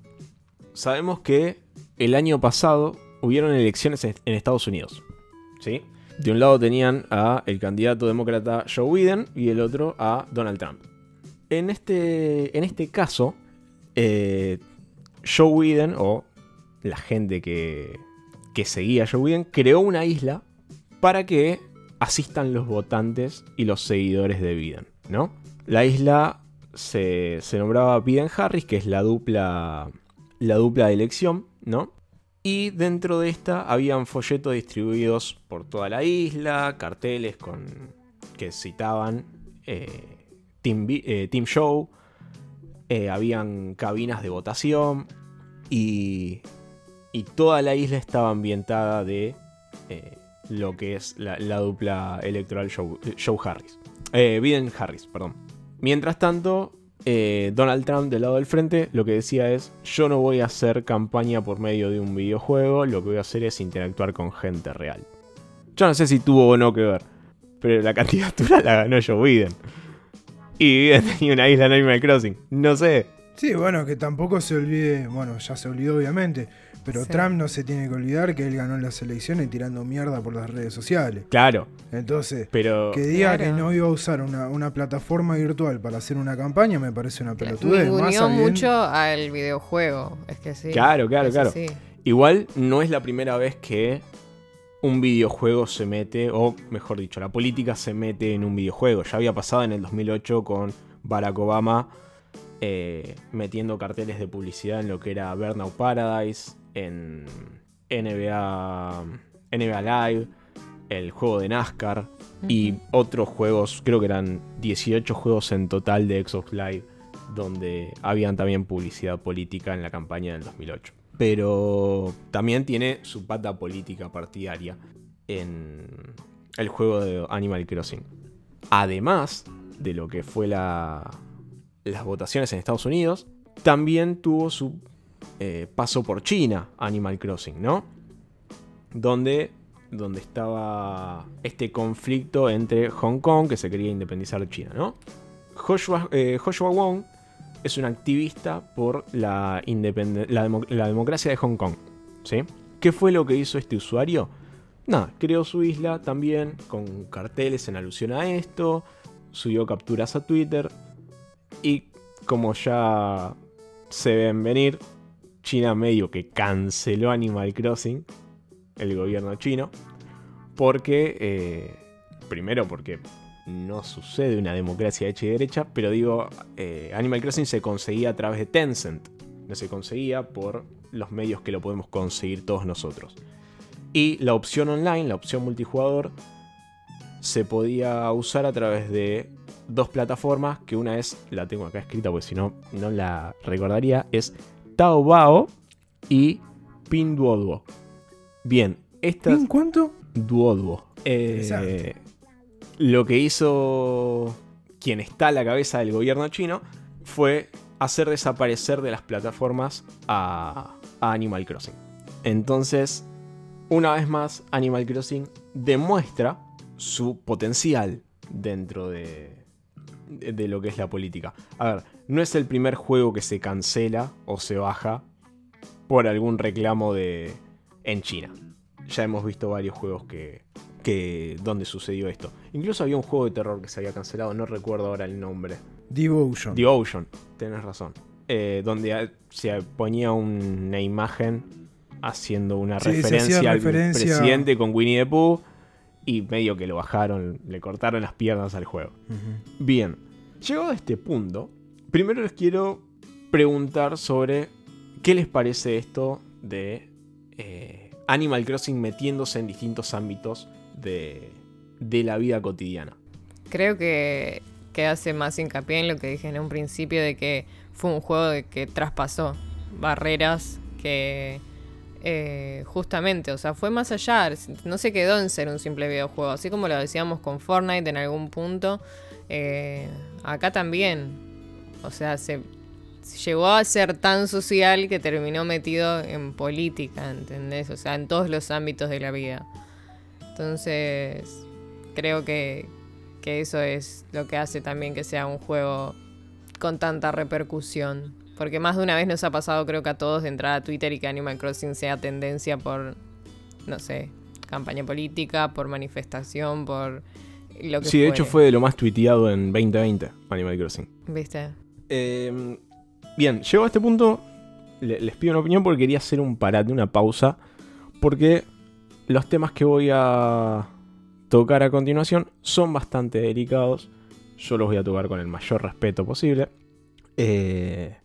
Sabemos que el año pasado hubieron elecciones en Estados Unidos. ¿sí? De un lado tenían a el candidato demócrata Joe Biden y el otro a Donald Trump. En este, en este caso, eh, Joe Biden, o la gente que, que seguía a Joe Biden, creó una isla para que asistan los votantes y los seguidores de Biden, ¿no? La isla se, se nombraba Biden-Harris, que es la dupla, la dupla de elección, ¿no? Y dentro de esta habían folletos distribuidos por toda la isla, carteles con que citaban eh, eh, Team Show, eh, habían cabinas de votación y, y toda la isla estaba ambientada de lo que es la, la dupla electoral Joe, Joe Harris. Biden Harris, perdón. Mientras tanto, eh, Donald Trump del lado del frente lo que decía es, yo no voy a hacer campaña por medio de un videojuego, lo que voy a hacer es interactuar con gente real. Yo no sé si tuvo o no que ver, pero la candidatura la ganó Joe Biden. Y Biden tenía una isla en Animal Crossing. No sé. Sí, bueno, que tampoco se olvide, bueno, ya se olvidó obviamente, pero Sí. Trump no se tiene que olvidar que él ganó las elecciones tirando mierda por las redes sociales. Claro, Entonces, pero... que diga Claro. que no iba a usar una, una plataforma virtual para hacer una campaña me parece una pelotudez. Sabiendo- mucho al videojuego. Es que sí. Claro, claro, claro. Igual no es la primera vez que un videojuego se mete, o mejor dicho, la política se mete en un videojuego. Ya había pasado en el 2008 con Barack Obama eh, metiendo carteles de publicidad en lo que era Burnout Paradise, en NBA, NBA Live, el juego de NASCAR y otros juegos, creo que eran 18 juegos en total de Xbox Live, donde habían también publicidad política en la campaña del 2008. Pero también tiene su pata política partidaria en el juego de Animal Crossing. Además de lo que fue la- las votaciones en Estados Unidos, también tuvo su eh, paso por China, Animal Crossing, ¿no? Donde, donde estaba este conflicto entre Hong Kong, que se quería independizar de China, ¿no? Joshua, eh, Wong es un activista por la, la, la democracia de Hong Kong, ¿sí? ¿Qué fue lo que hizo este usuario? Nada, creó su isla también con carteles en alusión a esto, subió capturas a Twitter y como ya se ven venir, China medio que canceló Animal Crossing, el gobierno chino, porque, eh, primero porque no sucede una democracia hecha y derecha, pero digo, eh, Animal Crossing se conseguía a través de Tencent, no se conseguía por los medios que lo podemos conseguir todos nosotros. Y la opción online, la opción multijugador, se podía usar a través de dos plataformas, que una es, la tengo acá escrita porque si no, no la recordaría, es Taobao y Pinduoduo. Bien, esta ¿En cuánto? Duoduo. Eh, lo que hizo quien está a la cabeza del gobierno chino fue hacer desaparecer de las plataformas a, a Animal Crossing. Entonces, una vez más, Animal Crossing demuestra su potencial dentro de, de, de lo que es la política. A ver, no es el primer juego que se cancela o se baja por algún reclamo de en China. Ya hemos visto varios juegos que, que donde sucedió esto. Incluso había un juego de terror que se había cancelado, no recuerdo ahora el nombre. Devotion. Ocean, tenés razón. Eh, donde a- se ponía una imagen haciendo una Sí, referencia al referencia- presidente con Winnie the Pooh y medio que lo bajaron, le cortaron las piernas al juego. Bien, llegado a este punto, primero les quiero preguntar sobre qué les parece esto de eh, Animal Crossing metiéndose en distintos ámbitos de, la vida cotidiana. Creo que, que hace más hincapié en lo que dije en un principio de que fue un juego de que traspasó barreras que eh, justamente, o sea, fue más allá, no se quedó en ser un simple videojuego, así como lo decíamos con Fortnite en algún punto, eh, acá también, o sea, se llegó a ser tan social que terminó metido en política, ¿entendés? O sea, en todos los ámbitos de la vida. Entonces, creo que, que eso es lo que hace también que sea un juego con tanta repercusión. Porque más de una vez nos ha pasado, creo que a todos, de entrar a Twitter y que Animal Crossing sea tendencia por, no sé, campaña política, por manifestación, por lo que Sí, de hecho fue de lo más tuiteado en 2020, Animal Crossing. ¿Viste? Eh, bien, llegó a este punto, le- les pido una opinión porque quería hacer un parate, una pausa, porque los temas que voy a tocar a continuación son bastante delicados. Yo los voy a tocar con el mayor respeto posible. Eh,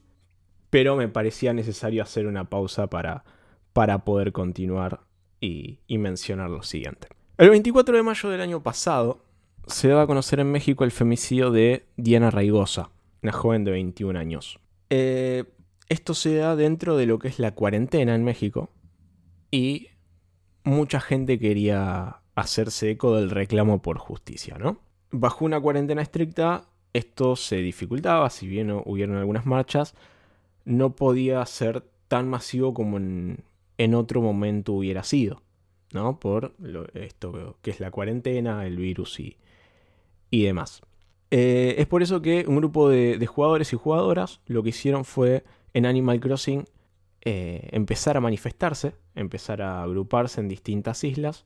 pero me parecía necesario hacer una pausa para, para poder continuar y, mencionar lo siguiente. El 24 de mayo del año pasado se daba a conocer en México el femicidio de Diana Raigosa, una joven de 21 años. Eh, esto se da dentro de lo que es la cuarentena en México y mucha gente quería hacerse eco del reclamo por justicia, ¿no? Bajo una cuarentena estricta, esto se dificultaba, si bien hubieron algunas marchas, no podía ser tan masivo como en, otro momento hubiera sido, ¿no? Por esto que es la cuarentena, el virus y, y demás. Eh, es por eso que un grupo de, jugadores y jugadoras lo que hicieron fue en Animal Crossing eh, empezar a manifestarse, empezar a agruparse en distintas islas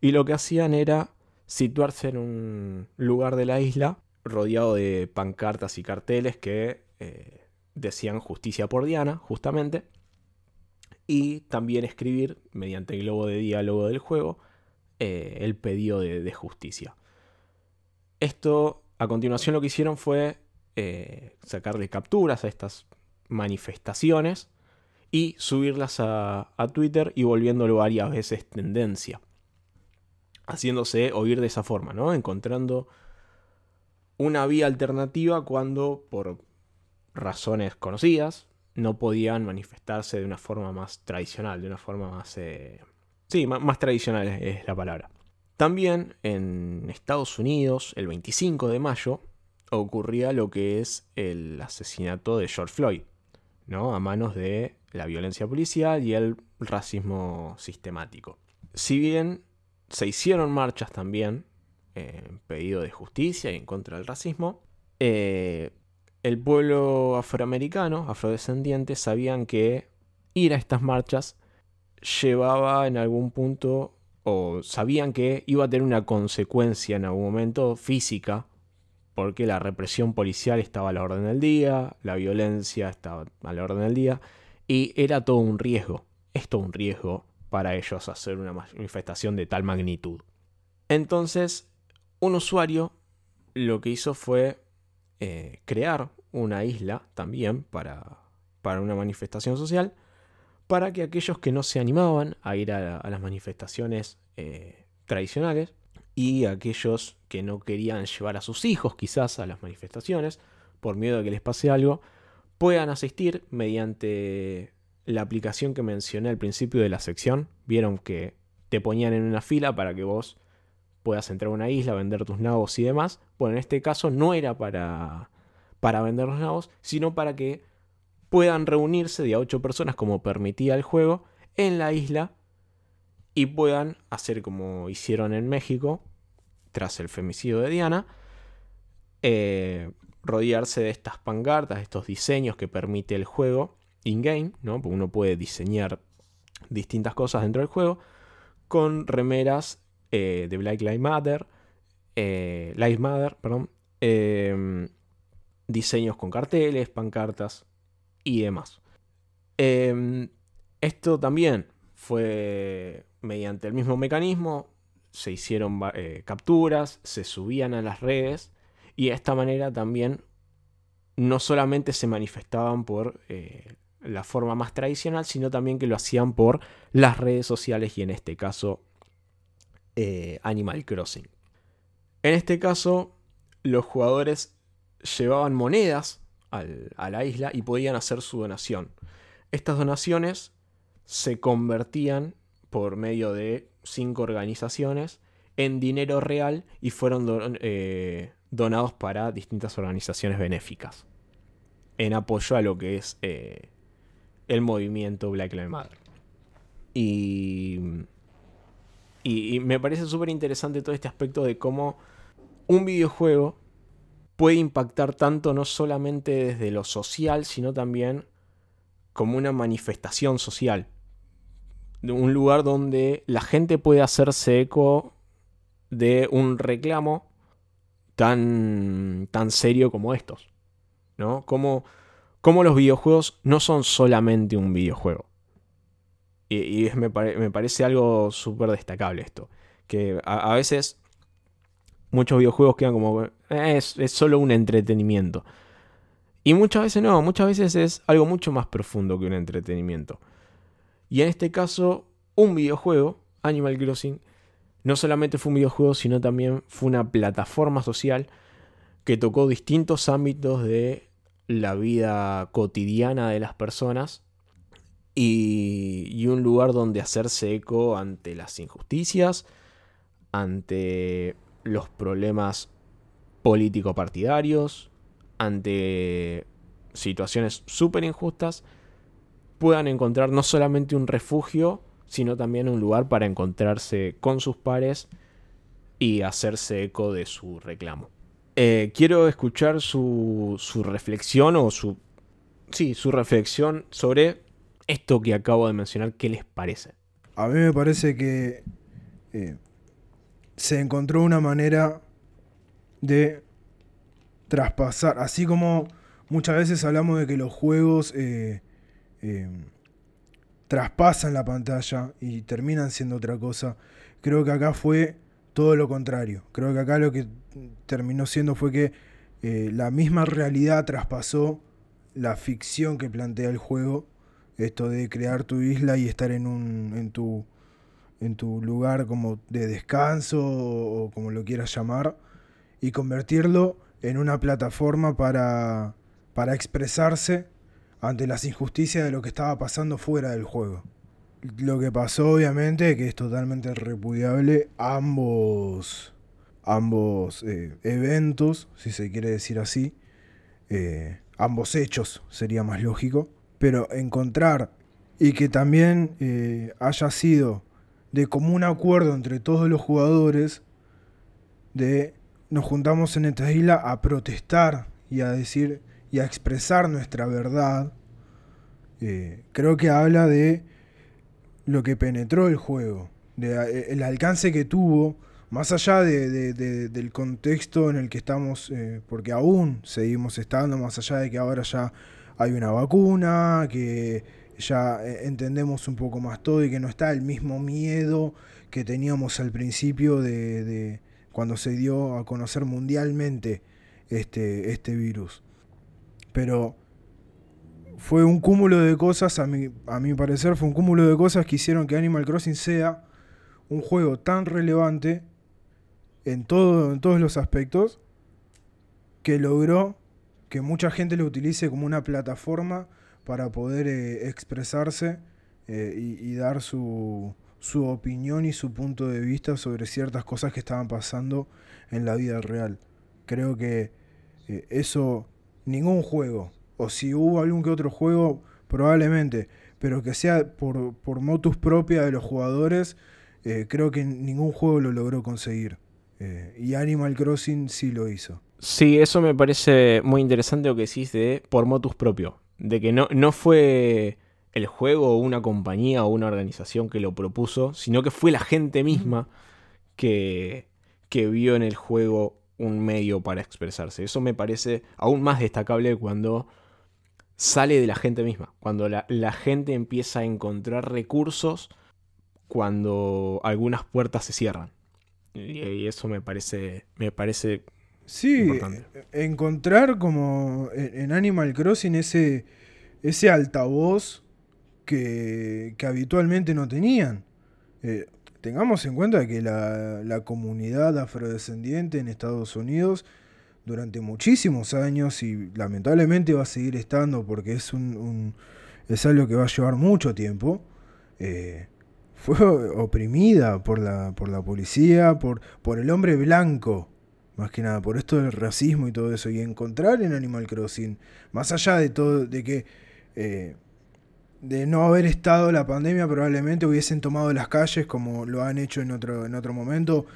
y lo que hacían era situarse en un lugar de la isla rodeado de pancartas y carteles que eh, decían justicia por Diana, justamente, y también escribir, mediante el globo de diálogo del juego, el pedido de justicia. Esto a continuación lo que hicieron fue eh, sacarle capturas a estas manifestaciones y subirlas a, Twitter y volviéndolo varias veces tendencia. Haciéndose oír de esa forma, ¿no? Encontrando una vía alternativa cuando, por razones conocidas, no podían manifestarse de una forma más tradicional, de una forma más... Eh, sí, más tradicional es la palabra. También en Estados Unidos, el 25 de mayo, ocurría lo que es el asesinato de George Floyd, ¿no? A manos de la violencia policial y el racismo sistemático. Si bien se hicieron marchas también en pedido de justicia y en contra del racismo, eh, el pueblo afroamericano, afrodescendiente, sabían que ir a estas marchas llevaba en algún punto o sabían que iba a tener una consecuencia en algún momento física, porque la represión policial estaba a la orden del día, la violencia estaba a la orden del día, y era todo un riesgo, es todo un riesgo para ellos hacer una manifestación de tal magnitud. Entonces, un usuario lo que hizo fue eh, crear una isla también para, para una manifestación social, para que aquellos que no se animaban a ir a, las manifestaciones eh, tradicionales y aquellos que no querían llevar a sus hijos quizás a las manifestaciones por miedo de que les pase algo, puedan asistir mediante la aplicación que mencioné al principio de la sección. Vieron que te ponían en una fila para que vos puedas entrar a una isla, vender tus nabos y demás. Bueno, en este caso no era para, para vender los nabos, sino para que puedan reunirse de a 8 personas como permitía el juego en la isla y puedan hacer como hicieron en México tras el femicidio de Diana, eh, rodearse de estas pancartas, estos diseños que permite el juego in-game, ¿no? porque uno puede diseñar distintas cosas dentro del juego, con remeras eh, de Black Lives Matter, eh, Matter, perdón, em, diseños con carteles, pancartas, y demás. Em, esto también fue mediante el mismo mecanismo, se hicieron eh, capturas, se subían a las redes y de esta manera también no solamente se manifestaban por eh, la forma más tradicional, sino también que lo hacían por las redes sociales y en este caso eh, Animal Crossing. En este caso, los jugadores llevaban monedas a la isla y podían hacer su donación. Estas donaciones se convertían por medio de cinco organizaciones en dinero real y fueron eh, donados para distintas organizaciones benéficas en apoyo a lo que es eh, el movimiento Black Lives Matter. Y, y me parece súper interesante todo este aspecto de cómo un videojuego puede impactar tanto no solamente desde lo social, sino también como una manifestación social. Un lugar donde la gente puede hacerse eco de un reclamo tan, tan serio como estos. ¿No? Como, como los videojuegos no son solamente un videojuego. Y, me, parece algo súper destacable esto. Que a veces muchos videojuegos quedan como, eh, es, solo un entretenimiento. Y muchas veces no, muchas veces es algo mucho más profundo que un entretenimiento. Y en este caso, un videojuego, Animal Crossing, no solamente fue un videojuego, sino también fue una plataforma social que tocó distintos ámbitos de la vida cotidiana de las personas y, y, un lugar donde hacerse eco ante las injusticias, ante los problemas político-partidarios, ante situaciones súper injustas, puedan encontrar no solamente un refugio, sino también un lugar para encontrarse con sus pares y hacerse eco de su reclamo. Eh, quiero escuchar su, su reflexión o su. Sí, su reflexión sobre esto que acabo de mencionar. ¿Qué les parece? A mí me parece que eh, se encontró una manera de traspasar, así como muchas veces hablamos de que los juegos eh, eh, traspasan la pantalla y terminan siendo otra cosa, creo que acá fue todo lo contrario. Creo que acá lo que terminó siendo fue que la misma realidad traspasó la ficción que plantea el juego esto de crear tu isla y estar en, un, en, tu, en tu lugar como de descanso o, como lo quieras llamar, y convertirlo en una plataforma para, para expresarse ante las injusticias de lo que estaba pasando fuera del juego. Lo que pasó obviamente, que es totalmente repudiable, ambos, ambos eh, eventos, si se quiere decir así, eh, ambos hechos sería más lógico, pero encontrar y que también eh, haya sido de común acuerdo entre todos los jugadores de nos juntamos en esta isla a protestar y a decir y a expresar nuestra verdad eh, creo que habla de lo que penetró el juego de eh, el alcance que tuvo más allá de, del contexto en el que estamos porque aún seguimos estando más allá de que ahora ya hay una vacuna, que ya eh, entendemos un poco más todo y que no está el mismo miedo que teníamos al principio de, cuando se dio a conocer mundialmente este, este virus. Pero fue un cúmulo de cosas, a mi, a mi parecer, fue un cúmulo de cosas que hicieron que Animal Crossing sea un juego tan relevante en, todo, en todos los aspectos que logró que mucha gente lo utilice como una plataforma para poder eh, expresarse eh, y, dar su, opinión y su punto de vista sobre ciertas cosas que estaban pasando en la vida real. Creo que eh, eso, ningún juego, o si hubo algún que otro juego, probablemente, pero que sea por, por motus propia de los jugadores, creo que ningún juego lo logró conseguir. y Animal Crossing sí lo hizo. Sí, eso me parece muy interesante lo que decís de por motus propio. De que no, no fue el juego o una compañía o una organización que lo propuso, sino que fue la gente misma que, que vio en el juego un medio para expresarse. Eso me parece aún más destacable cuando sale de la gente misma, cuando la, la, gente empieza a encontrar recursos cuando algunas puertas se cierran. Y, eso me parece, me parece Sí, encontrar como en Animal Crossing ese, ese altavoz que, habitualmente no tenían. Eh, tengamos en cuenta que la, comunidad afrodescendiente en Estados Unidos durante muchísimos años y lamentablemente va a seguir estando porque es un, es algo que va a llevar mucho tiempo. Eh, fue oprimida por la, por la policía, por, por el hombre blanco más que nada, por esto del racismo y todo eso. Y encontrar en Animal Crossing, más allá de todo, de que eh, de no haber estado la pandemia, probablemente hubiesen tomado las calles como lo han hecho en otro, en otro momento.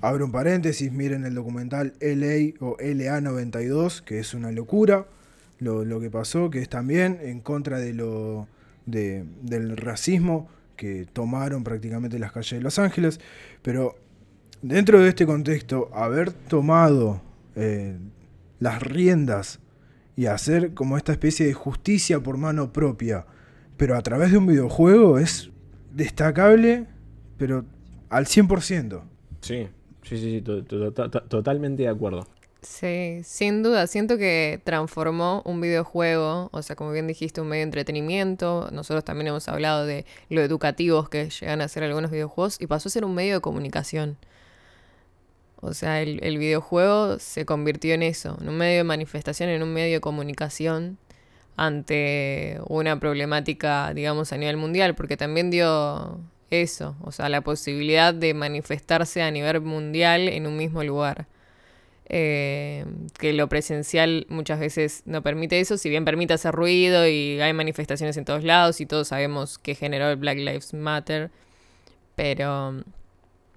Abro un paréntesis, miren el documental LA o LA92, que es una locura lo, lo que pasó, que es también en contra de lo, de, del racismo que tomaron prácticamente las calles de Los Ángeles. Pero dentro de este contexto, haber tomado eh, las riendas y hacer como esta especie de justicia por mano propia, pero a través de un videojuego es destacable, pero al 100%. Sí, sí, sí, totalmente de acuerdo. Sí, sin duda, siento que transformó un videojuego, o sea, como bien dijiste, un medio de entretenimiento, nosotros también hemos hablado de lo educativos que llegan a ser algunos videojuegos, y pasó a ser un medio de comunicación. O sea, el, videojuego se convirtió en eso, en un medio de manifestación, en un medio de comunicación ante una problemática, digamos, a nivel mundial, porque también dio eso, o sea, la posibilidad de manifestarse a nivel mundial en un mismo lugar. Eh, que lo presencial muchas veces no permite eso, si bien permite hacer ruido y hay manifestaciones en todos lados y todos sabemos que generó el Black Lives Matter, pero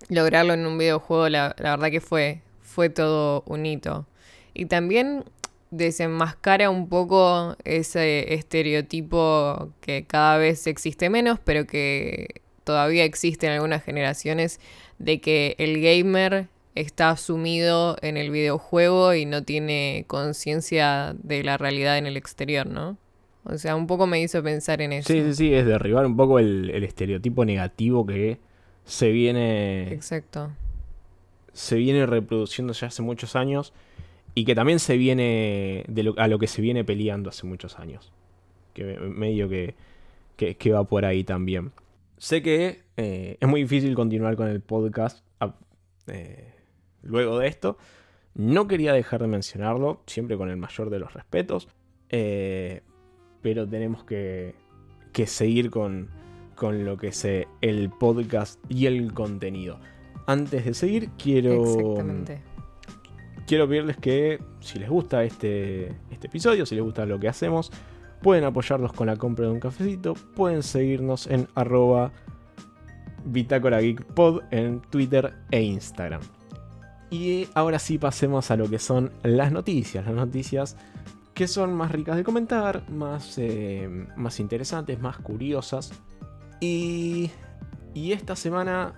lograrlo en un videojuego, la, verdad que fue, fue todo un hito. Y también desenmascara un poco ese estereotipo que cada vez existe menos, pero que todavía existe en algunas generaciones, de que el gamer está sumido en el videojuego y no tiene conciencia de la realidad en el exterior, ¿no? O sea, un poco me hizo pensar en eso. Sí, sí, sí, es derribar un poco el, el estereotipo negativo que se viene. Exacto. Se viene reproduciendo ya hace muchos años. Y que también se viene. De lo, a lo que se viene peleando hace muchos años. Que medio que, que, que va por ahí también. Sé que eh, es muy difícil continuar con el podcast eh, luego de esto. No quería dejar de mencionarlo, siempre con el mayor de los respetos. Eh, pero tenemos que, que seguir con, con lo que es el podcast y el contenido. Antes de seguir, quiero. Exactamente. Quiero pedirles que, si les gusta este, este episodio, si les gusta lo que hacemos, pueden apoyarnos con la compra de un cafecito. Pueden seguirnos en arroba Bitácora Geek Pod en Twitter e Instagram. Y ahora sí pasemos a lo que son las noticias. Las noticias que son más ricas de comentar, más, eh, más interesantes, más curiosas. Y, y esta semana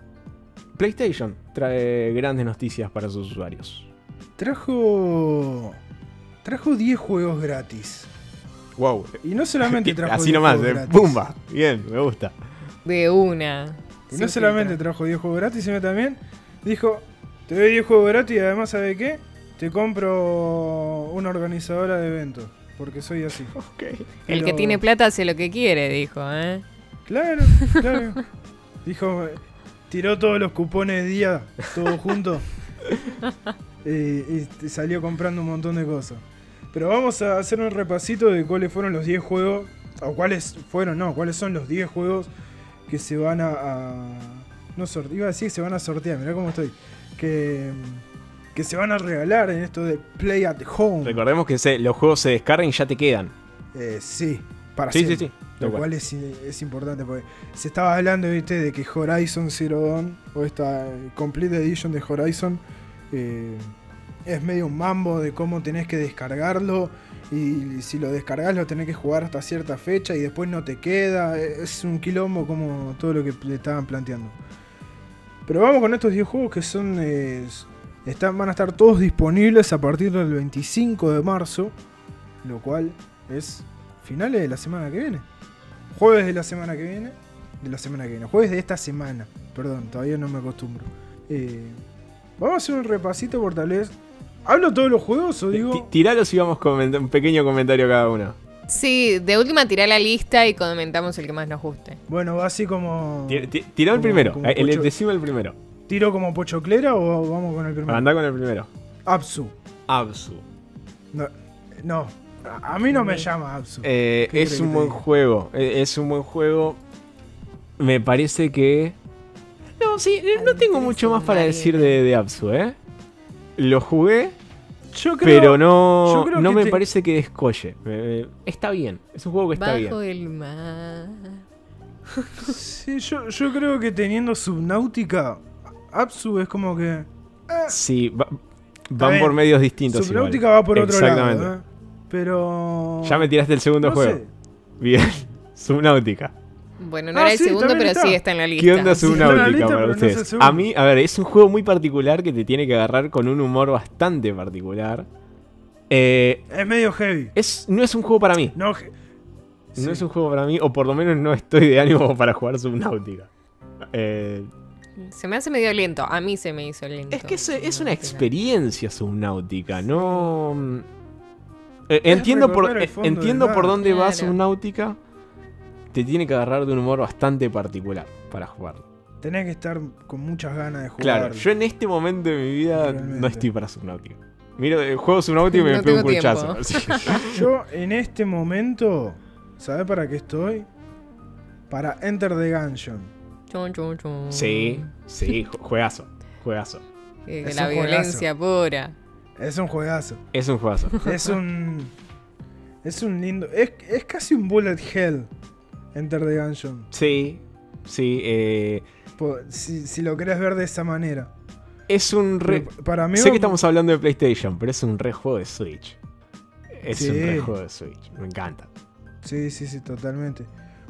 PlayStation trae grandes noticias para sus usuarios. Trajo. Trajo 10 juegos gratis. Wow. Y no solamente trajo Así 10 nomás, juegos eh, gratis. ¡pumba! Bien, me gusta. De una. Y no solamente trajo 10 juegos gratis, sino también dijo: Te doy 10 juegos gratis y además, ¿sabe qué? Te compro una organizadora de eventos. Porque soy así. Ok. El Pero- que tiene plata hace lo que quiere, dijo, ¿eh? Claro, claro. Dijo, tiró todos los cupones de día, todo junto. Eh, y salió comprando un montón de cosas. Pero vamos a hacer un repasito de cuáles fueron los 10 juegos. O cuáles fueron, no, cuáles son los 10 juegos que se van a. a- no sortear, iba a decir que se van a sortear, mirá cómo estoy. Que, que se van a regalar en esto de Play at Home. Recordemos que se- los juegos se descargan y ya te quedan. Eh, sí, para Sí, sí, siempre. sí. Lo cual. es, es importante porque se estaba hablando, viste, de que Horizon Zero Dawn o esta Complete Edition de Horizon eh, es medio un mambo de cómo tenés que descargarlo y si lo descargas lo tenés que jugar hasta cierta fecha y después no te queda. Es un quilombo como todo lo que le estaban planteando. Pero vamos con estos 10 juegos que son eh, están, van a estar todos disponibles a partir del 25 de marzo, lo cual es finales de la semana que viene. Jueves de la semana que viene. De la semana que viene. Jueves de esta semana. Perdón, todavía no me acostumbro. Eh, vamos a hacer un repasito por tal vez. ¿Hablo todos los juegos o digo.? Tiralos y vamos con un pequeño comentario cada uno. Sí, de última tirá la lista y comentamos el que más nos guste. Bueno, va así como. Ti- ti- Tirá el Como- primero. como eh, el, pocho- decime el primero. ¿Tiro como pochoclera o vamos con el primero? Anda con el primero. Absu. Absu. No. no. A mí no me llama Absu. Eh, ¿Qué es un buen juego. eh, Es un buen juego. Me parece que. No, sí, eh, no tengo mucho más para decir de, de Absu, ¿eh? Lo jugué, Yo creo. pero no, yo creo no que me te- parece que descolle. Está bien. Es un juego que está Bajo bien. el mar. Sí, yo, yo creo que teniendo Subnautica, Absu es como que. Sí, va- van por medios distintos. Subnautica igual. va por otro Exactamente. lado. ¿eh? Pero. Ya me tiraste el segundo no juego. sé. Bien. Subnautica. Bueno, no Ah, era el sí, segundo, pero está. sí está en la lista. ¿Qué onda Sí, Subnautica lista, para no el ustedes? a mí, a ver, es un juego muy particular que te tiene que agarrar con un humor bastante particular. Eh, Es medio heavy. es, no es un juego para mí. No, No Sí. es un juego para mí, o por lo menos no estoy de ánimo para jugar Subnautica. Eh, Se me hace medio lento. A mí se me hizo lento. es que es, es una experiencia Subnautica, no. Eh, entiendo por, eh, fondo entiendo por dónde va Claro. Subnautica. Te tiene que agarrar de un humor bastante particular para jugarlo. tenés que estar con muchas ganas de jugar. Claro, yo en este momento de mi vida no estoy para Subnautica. Miro el juego Subnautica y me No pego un así. Yo en este momento, ¿sabes para qué estoy? Para Enter the Gungeon. Chun, chun, chun. sí, sí, ju- juegazo. Juegazo. Eh, Es la violencia pura. Es un juegazo. Es un juegazo. Es un. Es un lindo. Es, es casi un bullet hell. Enter the Gungeon. Sí, sí. Eh, Si, si lo querés ver de esa manera. Es un re. Pero Para mí Sé que estamos hablando de PlayStation, pero es un re juego de Switch. Es Sí. un re juego de Switch. Me encanta. Sí, sí, sí, totalmente.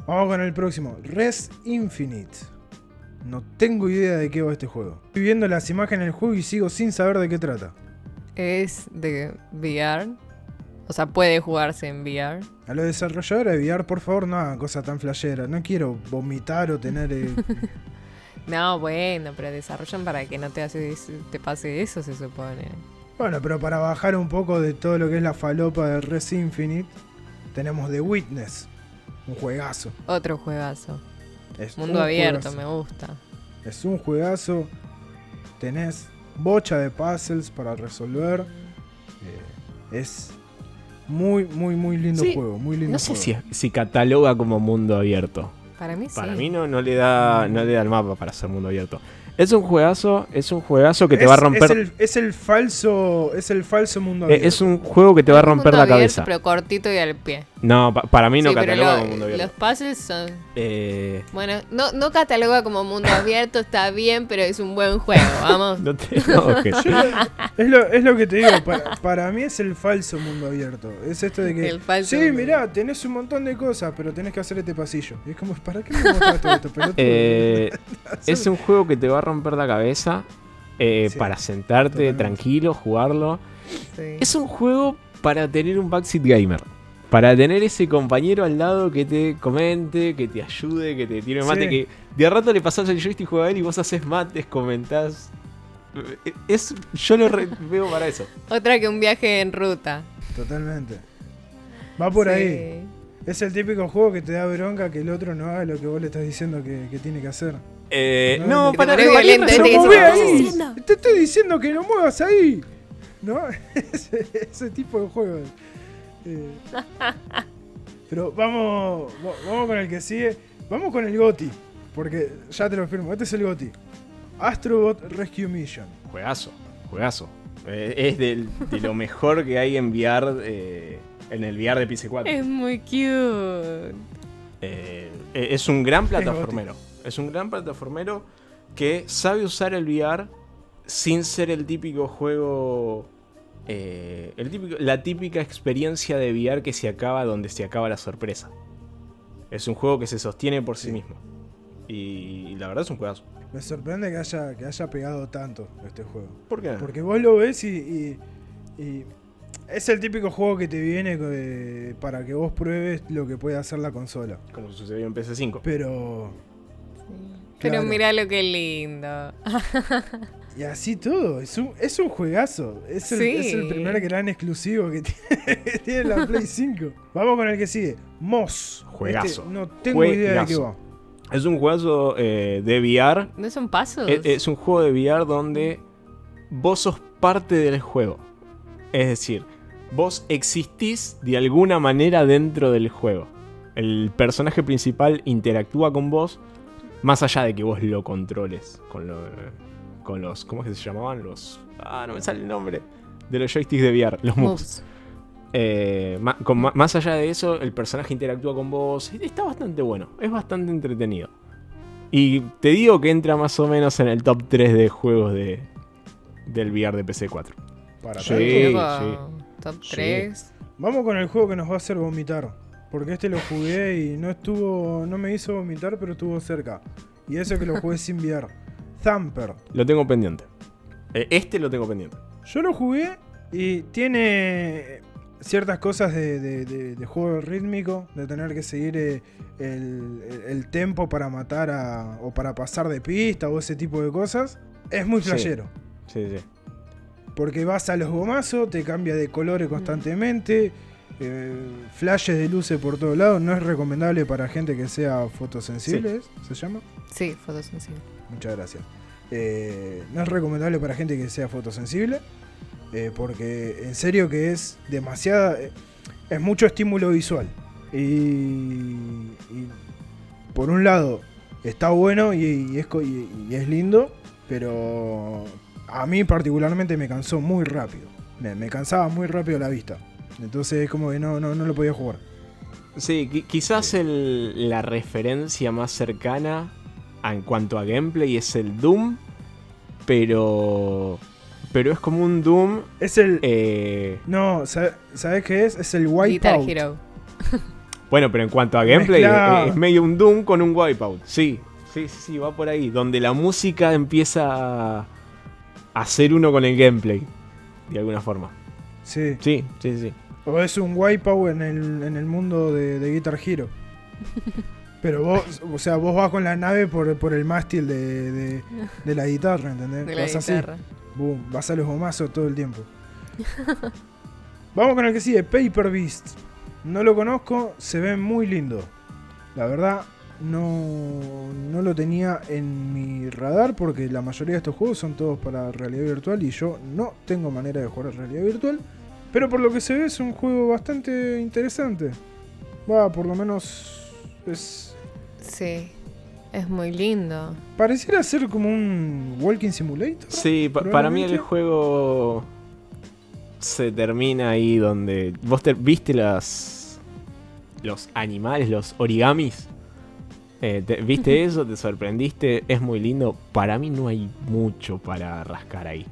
Vamos con el próximo. Res Infinite. No tengo idea de qué va este juego. Estoy viendo las imágenes del juego y sigo sin saber de qué trata. Es de VR. O sea, puede jugarse en VR. A los desarrolladores de VR, por favor, no hagan cosas tan flasheras. No quiero vomitar o tener... eh, No, bueno, pero desarrollan para que no te, hace, te pase eso, se supone. Bueno, pero para bajar un poco de todo lo que es la falopa de Res Infinite, tenemos The Witness. Un juegazo. Otro juegazo. Es Mundo un abierto, juegazo. me gusta. Es un juegazo. Tenés bocha de puzzles para resolver. Eh, es muy, muy, muy lindo Sí, juego. Muy lindo No sé juego. si, si cataloga como mundo abierto. Para mí sí. Para mí no, no le da no le da el mapa para ser mundo abierto. Es un juegazo, es un juegazo que te Es- va a romper. Es el, es el falso. Es el falso mundo eh, abierto. es un juego que te va a romper Mundo la abierto, cabeza. Pero cortito y al pie. No, pa- para mí no sí, cataloga lo- como mundo abierto. los puzzles son... Eh, Bueno, no, no cataloga como mundo abierto, está bien, pero es un buen juego, vamos. no te enojes. Es lo, es lo que te digo, para, para mí es el falso mundo abierto. Es esto de que. El falso sí, mundo mirá, tenés un montón de cosas, pero tenés que hacer este pasillo. Y es como, ¿para qué me mostraste esto? pelotudo? Eh, es un juego que te va a romper la cabeza eh, Sí, para sentarte totalmente. tranquilo, jugarlo. Sí. Es un juego para tener un backseat gamer. Para tener ese compañero al lado que te comente, que te ayude, que te tire mate, Sí. que de a rato le pasás el joystick juega a él y vos haces mates, comentás. Es, yo lo re- veo para eso. Otra que un viaje en ruta. Totalmente. Va por Sí. ahí. Es el típico juego que te da bronca que el otro no haga lo que vos le estás diciendo que, que tiene que hacer. Eh, No, no, que para te. ¡No que mueve eso- ahí! Te estoy diciendo que no muevas ahí. ¿No? ese, ese tipo de juego. Eh, Pero vamos, va- vamos con el que sigue. Vamos con el GOTI. Porque ya te lo firmo. Este es el GOTI. Astrobot Rescue Mission. Juegazo, juegazo. Eh, es del- de lo mejor que hay en VR, eh, en el VR de PC4. Es muy cute. Eh, eh, es un gran plataformero. Es un gran plataformero que sabe usar el VR sin ser el típico juego. Eh, el típico, la típica experiencia de VR que se acaba donde se acaba la sorpresa. Es un juego que se sostiene por sí, Sí. mismo. Y, la verdad es un juegazo. Me sorprende que haya, que haya pegado tanto este juego. ¿Por qué? Porque vos lo ves y, y- y es el típico juego que te viene eh, para que vos pruebes lo que puede hacer la consola. Como sucedió en PC5. Pero... Pero Claro. mira lo que lindo. Y así todo, es un, es un juegazo. Es el, Sí. es el primer gran exclusivo que tiene, que tiene la Play 5. Vamos con el que sigue. Moss. Juegazo. Este no tengo idea de qué Juegazo. va. Es un juegazo eh, de VR ¿No son pasos? Es, es un juego de VR donde vos sos parte del juego. Es decir, vos existís de alguna manera dentro del juego. El personaje principal interactúa con vos más allá de que vos lo controles con, lo- con los... ¿Cómo es que se llamaban? Los... Ah, no me sale el nombre. De los joysticks de VR, los moves. Moves. Eh, ma- con ma- más allá de eso, el personaje interactúa con vos. Está bastante bueno, es bastante entretenido. Y te digo que entra más o menos en el top 3 de juegos de, del VR de PC4. Para Sí. Luego, Top Sí. 3. Vamos con el juego que nos va a hacer vomitar. Porque este lo jugué y no estuvo. No me hizo vomitar, pero estuvo cerca. Y eso que lo jugué sin VR. Thumper. Lo tengo pendiente. Eh, este lo tengo pendiente. Yo lo jugué y tiene ciertas cosas de, de- de- de juego rítmico, de tener que seguir eh, el, el- el tempo para matar a, o para pasar de pista o ese tipo de cosas. Es muy Sí. flashero. Sí, sí. Porque vas a los gomazos, te cambia de colores constantemente, eh, flashes de luces por todos lados. No es recomendable para gente que sea fotosensible. ¿se llama? Sí, fotosensible. Muchas gracias. Eh, no es recomendable para gente que sea fotosensible, eh, porque en serio que es demasiada... eh, es mucho estímulo visual. Y, y por un lado está bueno y, y es, y- lindo, pero a mí particularmente me cansó muy rápido. Me, me cansaba muy rápido la vista. Entonces es como que no, no, no lo podía jugar. Sí, qui- quizás el- la referencia más cercana en cuanto a gameplay es el Doom. pero. Pero es como un Doom. Es el. eh, No, ¿sabe- ¿sabes qué es? Es el Guitar Wipeout. Hero. bueno, pero en cuanto a gameplay, eh, es medio un Doom con un Wipeout. Sí, sí, sí, sí, va por ahí. Donde la música empieza a hacer uno con el gameplay. De alguna forma. Sí. Sí, sí, sí. O es un Wipeout en el, en el mundo de, de Guitar Hero. Pero vos, o sea, vos vas con la nave por, por el mástil de, de- de la guitarra, ¿entendés? De la vas guitarra. así, boom, vas a los gomazos todo el tiempo. Vamos con el que sigue, Paper Beast. No lo conozco, se ve muy lindo. La verdad, no, no lo tenía en mi radar porque la mayoría de estos juegos son todos para realidad virtual y yo no tengo manera de jugar a realidad virtual. Pero por lo que se ve es un juego bastante interesante. Va, por lo menos es... Sí. Es muy lindo. Pareciera ser como un Walking Simulator. Sí, pa- para mí el juego se termina ahí donde vos te, viste las los animales, los origamis. Eh, te- ¿Viste eso? ¿Te sorprendiste? Es muy lindo. Para mí no hay mucho para rascar ahí.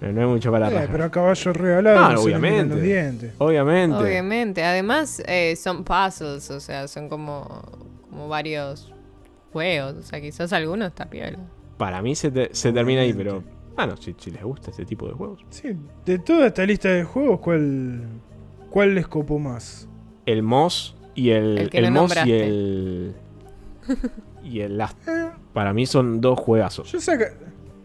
No, no hay mucho para Eh, rascar. pero a caballo regalado Ah, no obviamente. los dientes. Obviamente. Obviamente. Además, eh, son puzzles, o sea, son como, como varios juegos. O sea, quizás alguno está piola. Para mí se, te- se termina ahí, pero bueno, si, si les gusta ese tipo de juegos. Sí, de toda esta lista de juegos, ¿cuál, cuál les copó más? El Moss y el, El que el no Moss y el y el Last. Eh, Para mí son dos juegazos. yo, saca-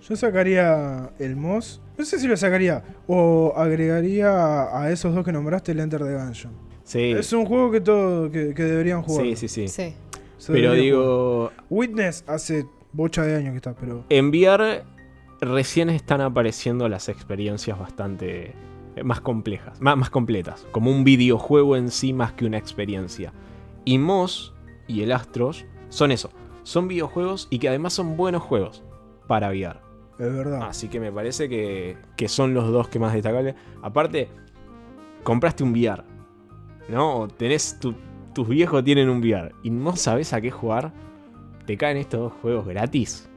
yo sacaría el Moss. No sé si lo sacaría. O agregaría a esos dos que nombraste el Enter the Gungeon. Sí, Es un juego que todo que, que deberían jugar. sí, sí, sí. Sí. Se Pero digo, jugar. Witness hace bocha de años que está, pero. en VR recién están apareciendo las experiencias bastante eh, más complejas, más, más completas, como un videojuego en sí más que una experiencia. Y Moss y el Astros son eso, son videojuegos y que además son buenos juegos para VR. Es verdad. Así que me parece que, que son los dos que más destacables. Aparte, compraste un VR, ¿no? O Tenés tu- tus viejos tienen un VR y no sabes a qué jugar. Te caen estos dos juegos gratis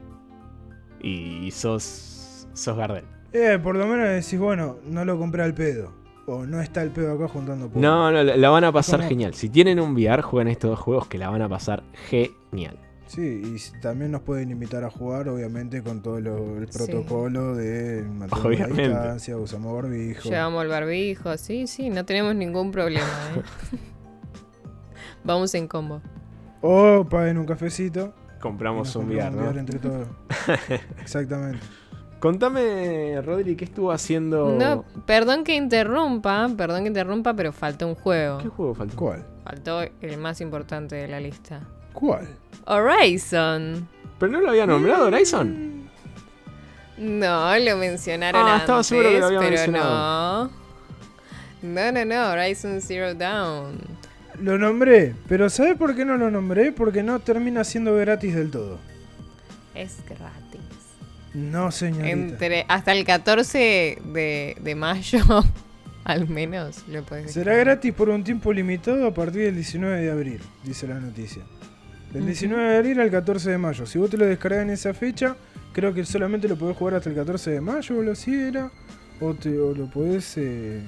y sos, sos Gardel. Eh, por lo menos decís, bueno, no lo compré al pedo. O no está el pedo acá juntando polvo. No, no, la, van a pasar ¿Cómo? genial. Si tienen un VR, jueguen estos dos juegos que la van a pasar genial. Sí, y también nos pueden invitar a jugar, obviamente, con todo lo- el Sí. protocolo de mantener la Obviamente. distancia, usamos barbijo. Llevamos el barbijo, sí, sí, no tenemos ningún problema. ¿eh? Vamos en combo. O paguen un cafecito. Compramos un VR, ¿no? entre todos. Exactamente. Contame, Rodri, ¿qué estuvo haciendo? No, perdón que interrumpa, perdón que interrumpa, pero faltó un juego. ¿Qué juego faltó? ¿Cuál? Faltó el más importante de la lista. ¿Cuál? Horizon. ¿Pero no lo había nombrado Horizon? No, lo mencionaron Ah, antes, estaba seguro que lo había pero mencionado. no. No, no, no, Horizon Zero Dawn. Lo nombré, pero ¿sabes por qué no lo nombré? Porque no termina siendo gratis del todo. Es gratis. No, señorita. Entre, hasta el 14 de, de mayo, al menos, lo puedes Será gratis por un tiempo limitado a partir del 19 de abril, dice la noticia. Del Ujú. 19 de abril al 14 de mayo. Si vos te lo descargas en esa fecha, creo que solamente lo podés jugar hasta el 14 de mayo o lo así era. O, te, o lo podés... eh,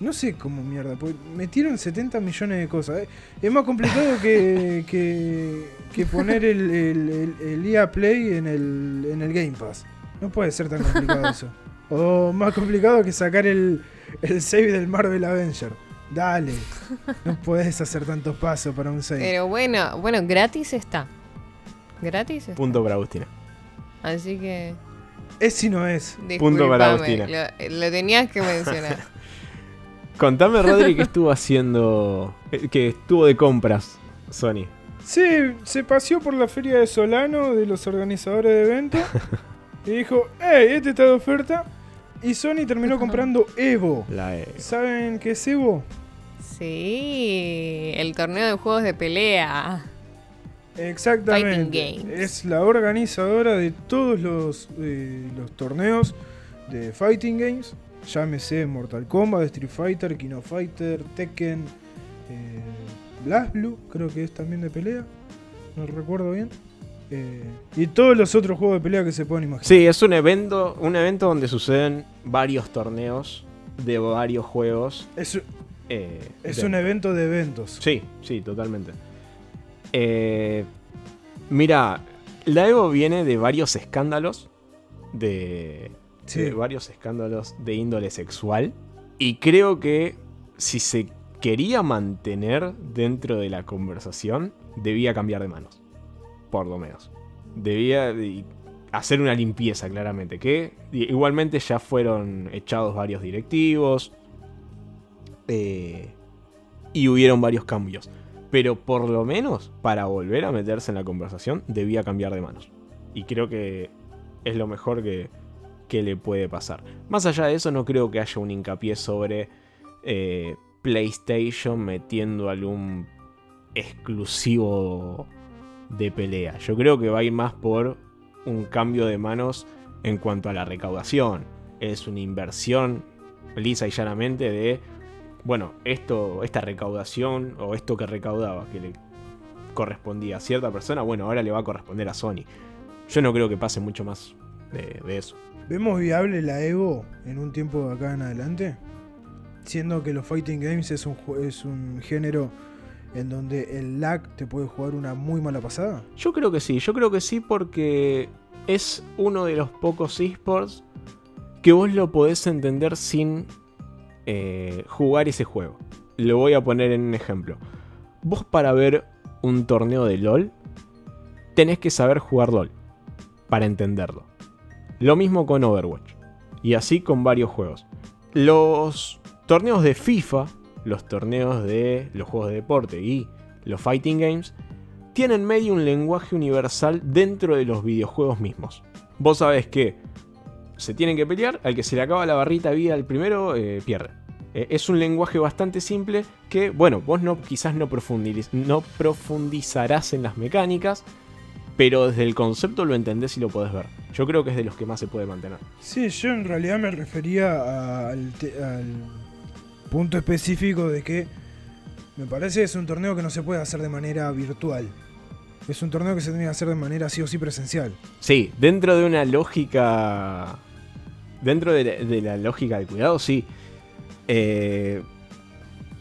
No sé cómo mierda. porque Metieron 70 millones de cosas. eh. Es más complicado que, que, que poner el, el, el- el EA Play en el, en el Game Pass. No puede ser tan complicado eso. O más complicado que sacar el, el save del Marvel Avenger. Dale. No puedes hacer tantos pasos para un save. Pero bueno, bueno, gratis está. Gratis está. Punto para Agustina. Así que. Es si no es. Punto para Agustina. Lo, lo tenías que mencionar. Contame, Rodri, qué estuvo haciendo. que estuvo de compras, Sony. Sí, se paseó por la feria de Solano de los organizadores de eventos. y dijo, hey, este está de oferta. Y Sony terminó comprando Evo. La E. ¿Saben qué es Evo? Sí, el torneo de juegos de pelea. Exactamente. Fighting Games. Es la organizadora de todos los, eh, los torneos de Fighting Games. Llámese Mortal Kombat, Street Fighter, King of Fighter, Tekken, eh, Blast Blue, creo que es también de pelea. No recuerdo bien. eh, y todos los otros juegos de pelea que se pueden imaginar. Sí, es un evento, un evento donde suceden varios torneos de varios juegos. Es, eh, es de- un evento de eventos. Sí, sí, totalmente. Eh, mira, la Evo viene de varios escándalos. De, Sí. varios escándalos de índole sexual. Y creo que si se quería mantener dentro de la conversación, debía cambiar de manos. Por lo menos. Debía hacer una limpieza, claramente. Que igualmente ya fueron echados varios directivos. eh, y hubieron varios cambios. Pero por lo menos, para volver a meterse en la conversación, debía cambiar de manos. Y creo que es lo mejor que, que le puede pasar. Más allá de eso, no creo que haya un hincapié sobre eh, PlayStation metiendo algún exclusivo de pelea. Yo creo que va a ir más por un cambio de manos en cuanto a la recaudación. Es una inversión lisa y llanamente de, bueno, esto, esta recaudación o esto que recaudaba, que le correspondía a cierta persona, bueno, ahora le va a corresponder a Sony. Yo no creo que pase mucho más de, de eso. ¿Vemos viable la Evo en un tiempo de acá en adelante? Siendo que los fighting games es un, es un género en donde el lag te puede jugar una muy mala pasada. Yo creo que sí, yo creo que sí porque es uno de los pocos esports que vos lo podés entender sin eh, jugar ese juego. Lo voy a poner en un ejemplo. Vos para ver un torneo de LOL, tenés que saber jugar LOL para entenderlo. Lo mismo con Overwatch. Y así con varios juegos. Los torneos de FIFA, los torneos de los juegos de deporte y los fighting games, tienen medio un lenguaje universal dentro de los videojuegos mismos. Vos sabés que se tienen que pelear, al que se le acaba la barrita vida al primero, eh, pierde. Eh, es un lenguaje bastante simple que, bueno, vos no, quizás no, profundiz- no profundizarás en las mecánicas, pero desde el concepto lo entendés y lo podés ver. Yo creo que es de los que más se puede mantener. Sí, yo en realidad me refería al, punto específico de que me parece que es un torneo que no se puede hacer de manera virtual. Es un torneo que se tiene que hacer de manera sí o sí presencial. Sí, dentro de una lógica. Dentro de la, de la lógica de cuidado, sí. Eh,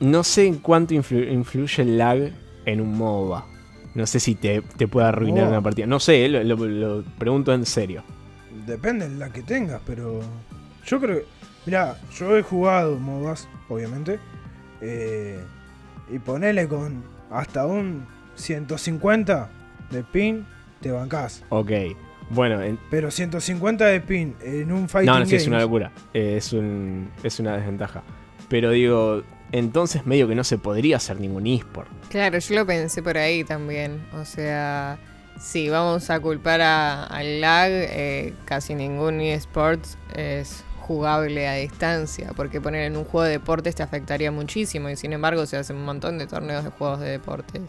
no sé en cuánto influ- influye el lag en un MOBA. No sé si te, te puede arruinar una partida. No sé, eh, lo, lo- lo pregunto en serio. Depende de la que tengas, pero yo creo que... Mirá, yo he jugado MOBAs, obviamente. eh, y ponele con hasta un 150 de pin, te bancás. Ok. Bueno, en- Pero 150 de pin en un fighting no, no, sí, es una locura. Eh, es, un, es una desventaja. Pero digo, entonces medio que no se podría hacer ningún eSport. Claro, yo lo pensé por ahí también. O sea, si vamos a culpar a- al lag, eh, casi ningún eSports es jugable a distancia, porque poner en un juego de deportes te afectaría muchísimo y sin embargo se hacen un montón de torneos de juegos de deportes.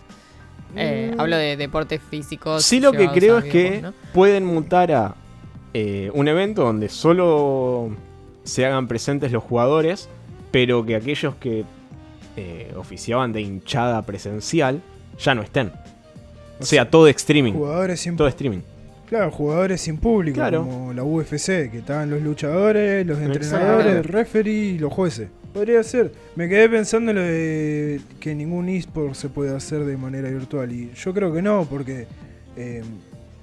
Eh, Mm. Hablo de deportes físicos. Sí, lo que creo es que pueden mutar a eh, un evento donde solo se hagan presentes los jugadores, pero que aquellos que eh, oficiaban de hinchada presencial ya no estén. O sea, todo streaming. Jugadores sin Todo streaming. Claro, jugadores sin público, Claro. como la UFC, que estaban los luchadores, los Exacto. entrenadores, el referee y los jueces. Podría ser. Me quedé pensando en lo de que ningún eSport se puede hacer de manera virtual. Y yo creo que no, porque eh,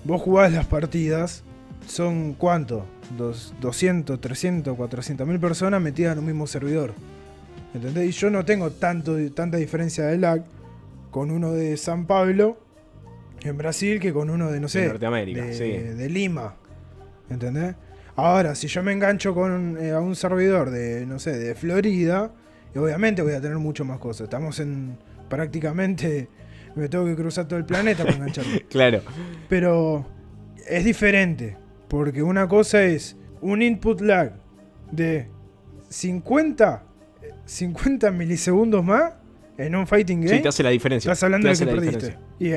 vos jugás las partidas, son cuánto? Dos, 200, 300, 400 mil personas metidas en un mismo servidor. ¿Entendés? Y yo no tengo tanto, tanta diferencia de lag con uno de San Pablo en Brasil que con uno de, no sé, De Norteamérica, de, sí. de Lima. ¿Entendés? Ahora, si yo me engancho con eh, a un servidor de, no sé, de Florida, obviamente voy a tener mucho más cosas. Estamos en prácticamente... Me tengo que cruzar todo el planeta para engancharme. Claro. Pero es diferente. Porque una cosa es un input lag de 50, 50 milisegundos más en un fighting game. Sí, te hace la diferencia. Estás hablando de que perdiste. Y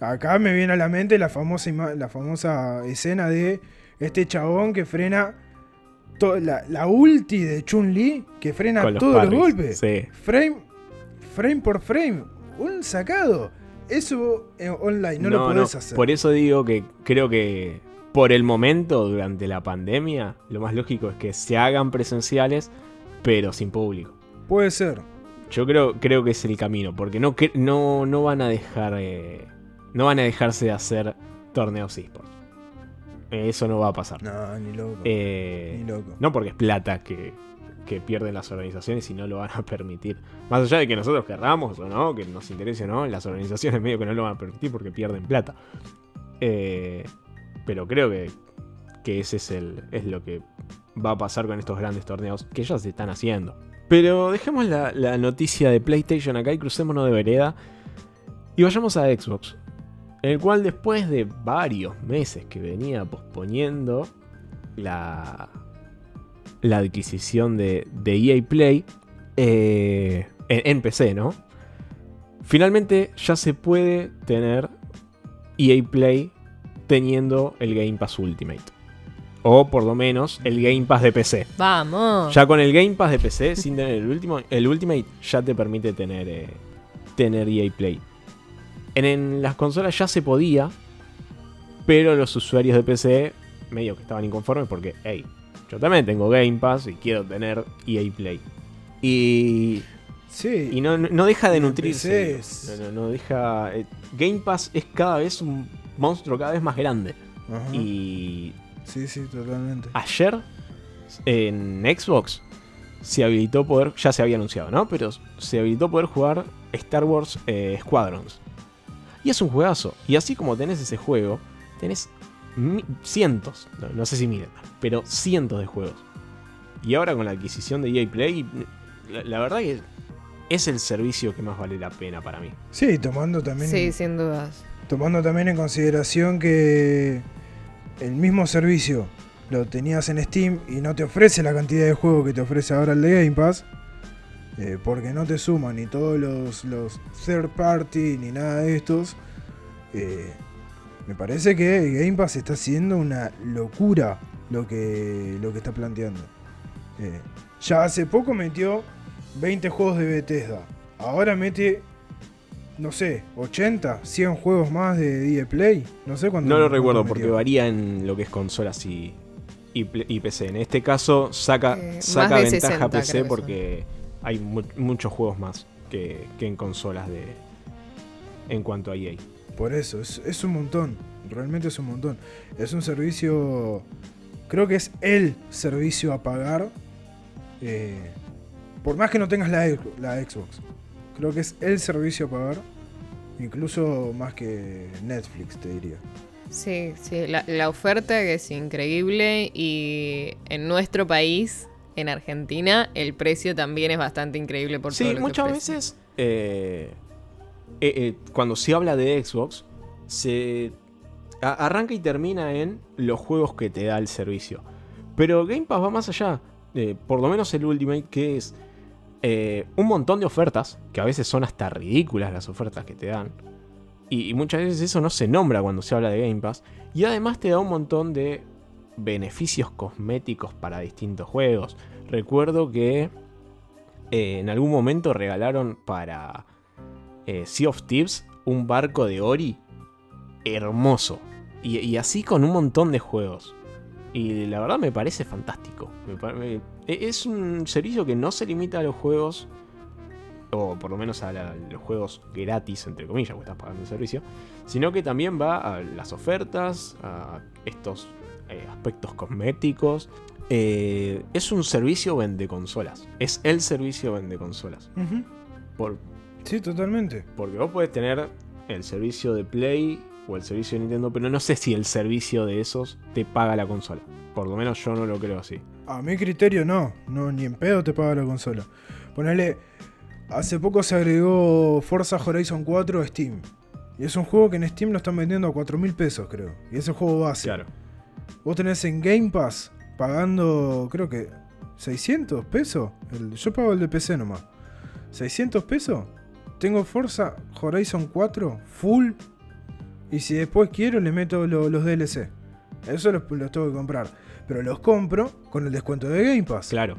acá me viene a la mente la famosa, la famosa escena de este chabón que frena la, la ulti de Chun-Li, que frena los todos los parries, golpes. sí. Frame, frame por frame. Un sacado. eso eh, online no, lo podés hacer. Por eso digo que creo que por el momento, durante la pandemia, lo más lógico es que se hagan presenciales, pero sin público. Puede ser. Yo creo, creo que es el camino, porque no, no, no van a dejar. eh, no van a dejarse de hacer torneos esports. Eh, Eso no va a pasar. No, ni loco. Eh, ni loco. no porque es plata que, que pierden las organizaciones y no lo van a permitir. Más allá de que nosotros querramos o no, que nos interese o no, las organizaciones medio que no lo van a permitir porque pierden plata. Eh, pero creo que, que ese es, el, es lo que va a pasar con estos grandes torneos que ya se están haciendo. Pero dejemos la, la noticia de PlayStation acá y crucémonos de vereda y vayamos a Xbox. El cual después de varios meses que venía posponiendo la, la adquisición de, EA Play eh, en, en PC, ¿no? Finalmente ya se puede tener EA Play teniendo el Game Pass Ultimate. O por lo menos el Game Pass de PC. Vamos. Ya con el Game Pass de PC, sin tener el, último, el Ultimate, ya te permite tener, eh, tener EA Play. En, en las consolas ya se podía, pero los usuarios de PC medio que estaban inconformes porque, hey, yo también tengo Game Pass y quiero tener EA Play. Y, Sí. y no, no deja de nutrirse. No, no, no deja. eh, Game Pass es cada vez un monstruo cada vez más grande. Ajá. Y Sí, sí, totalmente. ayer en Xbox se habilitó poder, ya se había anunciado, ¿no? Pero se habilitó poder jugar Star Wars eh, Squadrons. Y es un juegazo. Y así como tenés ese juego, tenés cientos, no, no sé si miles, pero cientos de juegos. Y ahora con la adquisición de EA Play, la, la verdad que es el servicio que más vale la pena para mí. Sí, tomando también, Sí, sin dudas. Tomando también en consideración que el mismo servicio lo tenías en Steam y no te ofrece la cantidad de juegos que te ofrece ahora el de Game Pass, eh, porque no te suman ni todos los, third party ni nada de estos, eh, me parece que Game Pass está haciendo una locura lo que, lo que está planteando. Eh, ya hace poco metió 20 juegos de Bethesda, ahora mete no sé, 80, 100 juegos más de EA Play. No sé cuánto. No lo cuánto recuerdo porque varía en lo que es consolas y, y, PC. En este caso saca, Eh, saca de ventaja 60 PC porque hay mu- muchos juegos más que, que en consolas de en cuanto a EA. Por eso, es, es un montón. Realmente es un montón. Es un servicio. Creo que es el servicio a pagar. eh, por más que no tengas la, la Xbox. Creo que es el servicio a pagar. Incluso más que Netflix, te diría. Sí, sí, la, la oferta que es increíble y en nuestro país, en Argentina, el precio también es bastante increíble por todo Sí, lo muchas veces eh, eh, eh, cuando se habla de Xbox, se a- arranca y termina en los juegos que te da el servicio. Pero Game Pass va más allá. eh, por lo menos el Ultimate, que es eh, un montón de ofertas, que a veces son hasta ridículas las ofertas que te dan. Y, muchas veces eso no se nombra cuando se habla de Game Pass. Y además te da un montón de beneficios cosméticos para distintos juegos. Recuerdo que eh, en algún momento regalaron para eh, Sea of Thieves un barco de Ori hermoso. Y, así con un montón de juegos. Y la verdad me parece fantástico. Me es un servicio que no se limita a los juegos, o por lo menos a la- los juegos gratis, entre comillas, porque estás pagando el servicio, sino que también va a las ofertas, a estos eh, aspectos cosméticos. Eh, es un servicio vende consolas. Es el servicio vende consolas. Por, Sí, totalmente. porque vos podés tener el servicio de Play o el servicio de Nintendo, pero no sé si el servicio de esos te paga la consola. Por lo menos yo no lo creo así. A mi criterio no, no ni en pedo te paga la consola. Ponele, hace poco se agregó Forza Horizon 4 a Steam. Y es un juego que en Steam lo están vendiendo a 4 mil pesos, creo. Y es el juego base. Claro. Vos tenés en Game Pass pagando, creo que 600 pesos. El- yo pago el de PC nomás. 600 pesos. Tengo Forza Horizon 4 full. Y si después quiero, le meto lo- los DLC. Eso los, los tengo que comprar. Pero los compro con el descuento de Game Pass. Claro.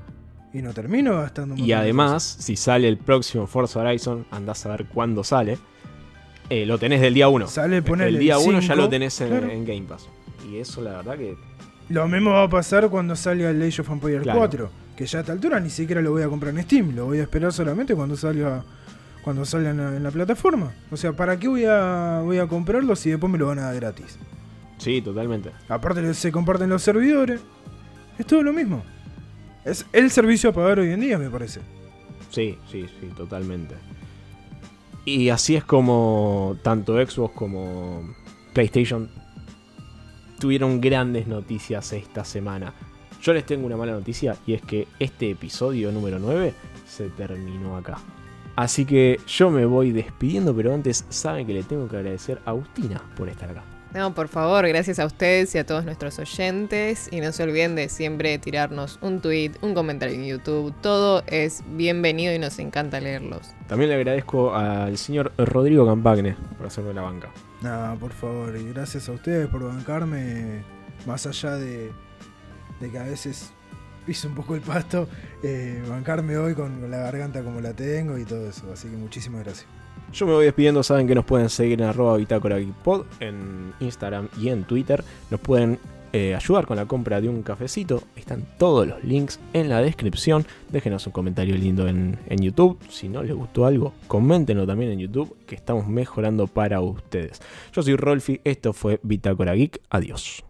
Y no termino gastando Y además, si sale el próximo Forza Horizon, andás a ver cuándo sale. eh, lo tenés del día 1. Sale, ponele El día 1 ya 5, lo tenés en, claro. en Game Pass. Y eso la verdad que... Lo mismo va a pasar cuando salga el Age of Empires Claro. 4. Que ya a esta altura ni siquiera lo voy a comprar en Steam. Lo voy a esperar solamente cuando salga cuando salga en la, en la plataforma. O sea, ¿para qué voy a, voy a comprarlo si después me lo van a dar gratis? Sí, totalmente. Aparte se comparten los servidores. Es todo lo mismo. Es el servicio a pagar hoy en día, me parece. Sí, sí, sí, totalmente. Y así es como tanto Xbox como PlayStation tuvieron grandes noticias esta semana. Yo les tengo una mala noticia y es que este episodio número 9 se terminó acá. Así que yo me voy despidiendo, pero antes saben que le tengo que agradecer a Agustina por estar acá. No, por favor, gracias a ustedes y a todos nuestros oyentes. Y no se olviden de siempre tirarnos un tweet, un comentario en YouTube. Todo es bienvenido y nos encanta leerlos. También le agradezco al señor Rodrigo Campagne por hacerme la banca. Nada, por favor, y gracias a ustedes por bancarme. Más allá de, de que a veces piso un poco el pasto, eh, bancarme hoy con la garganta como la tengo y todo eso. Así que muchísimas gracias. Yo me voy despidiendo, saben que nos pueden seguir en arroba bitácora Geekpod en Instagram y en Twitter. Nos pueden eh, ayudar con la compra de un cafecito. Están todos los links en la descripción. Déjenos un comentario lindo en, en YouTube. Si no les gustó algo, coméntenlo también en YouTube, que estamos mejorando para ustedes. Yo soy Rolfi, esto fue Bitácora Geek. Adiós.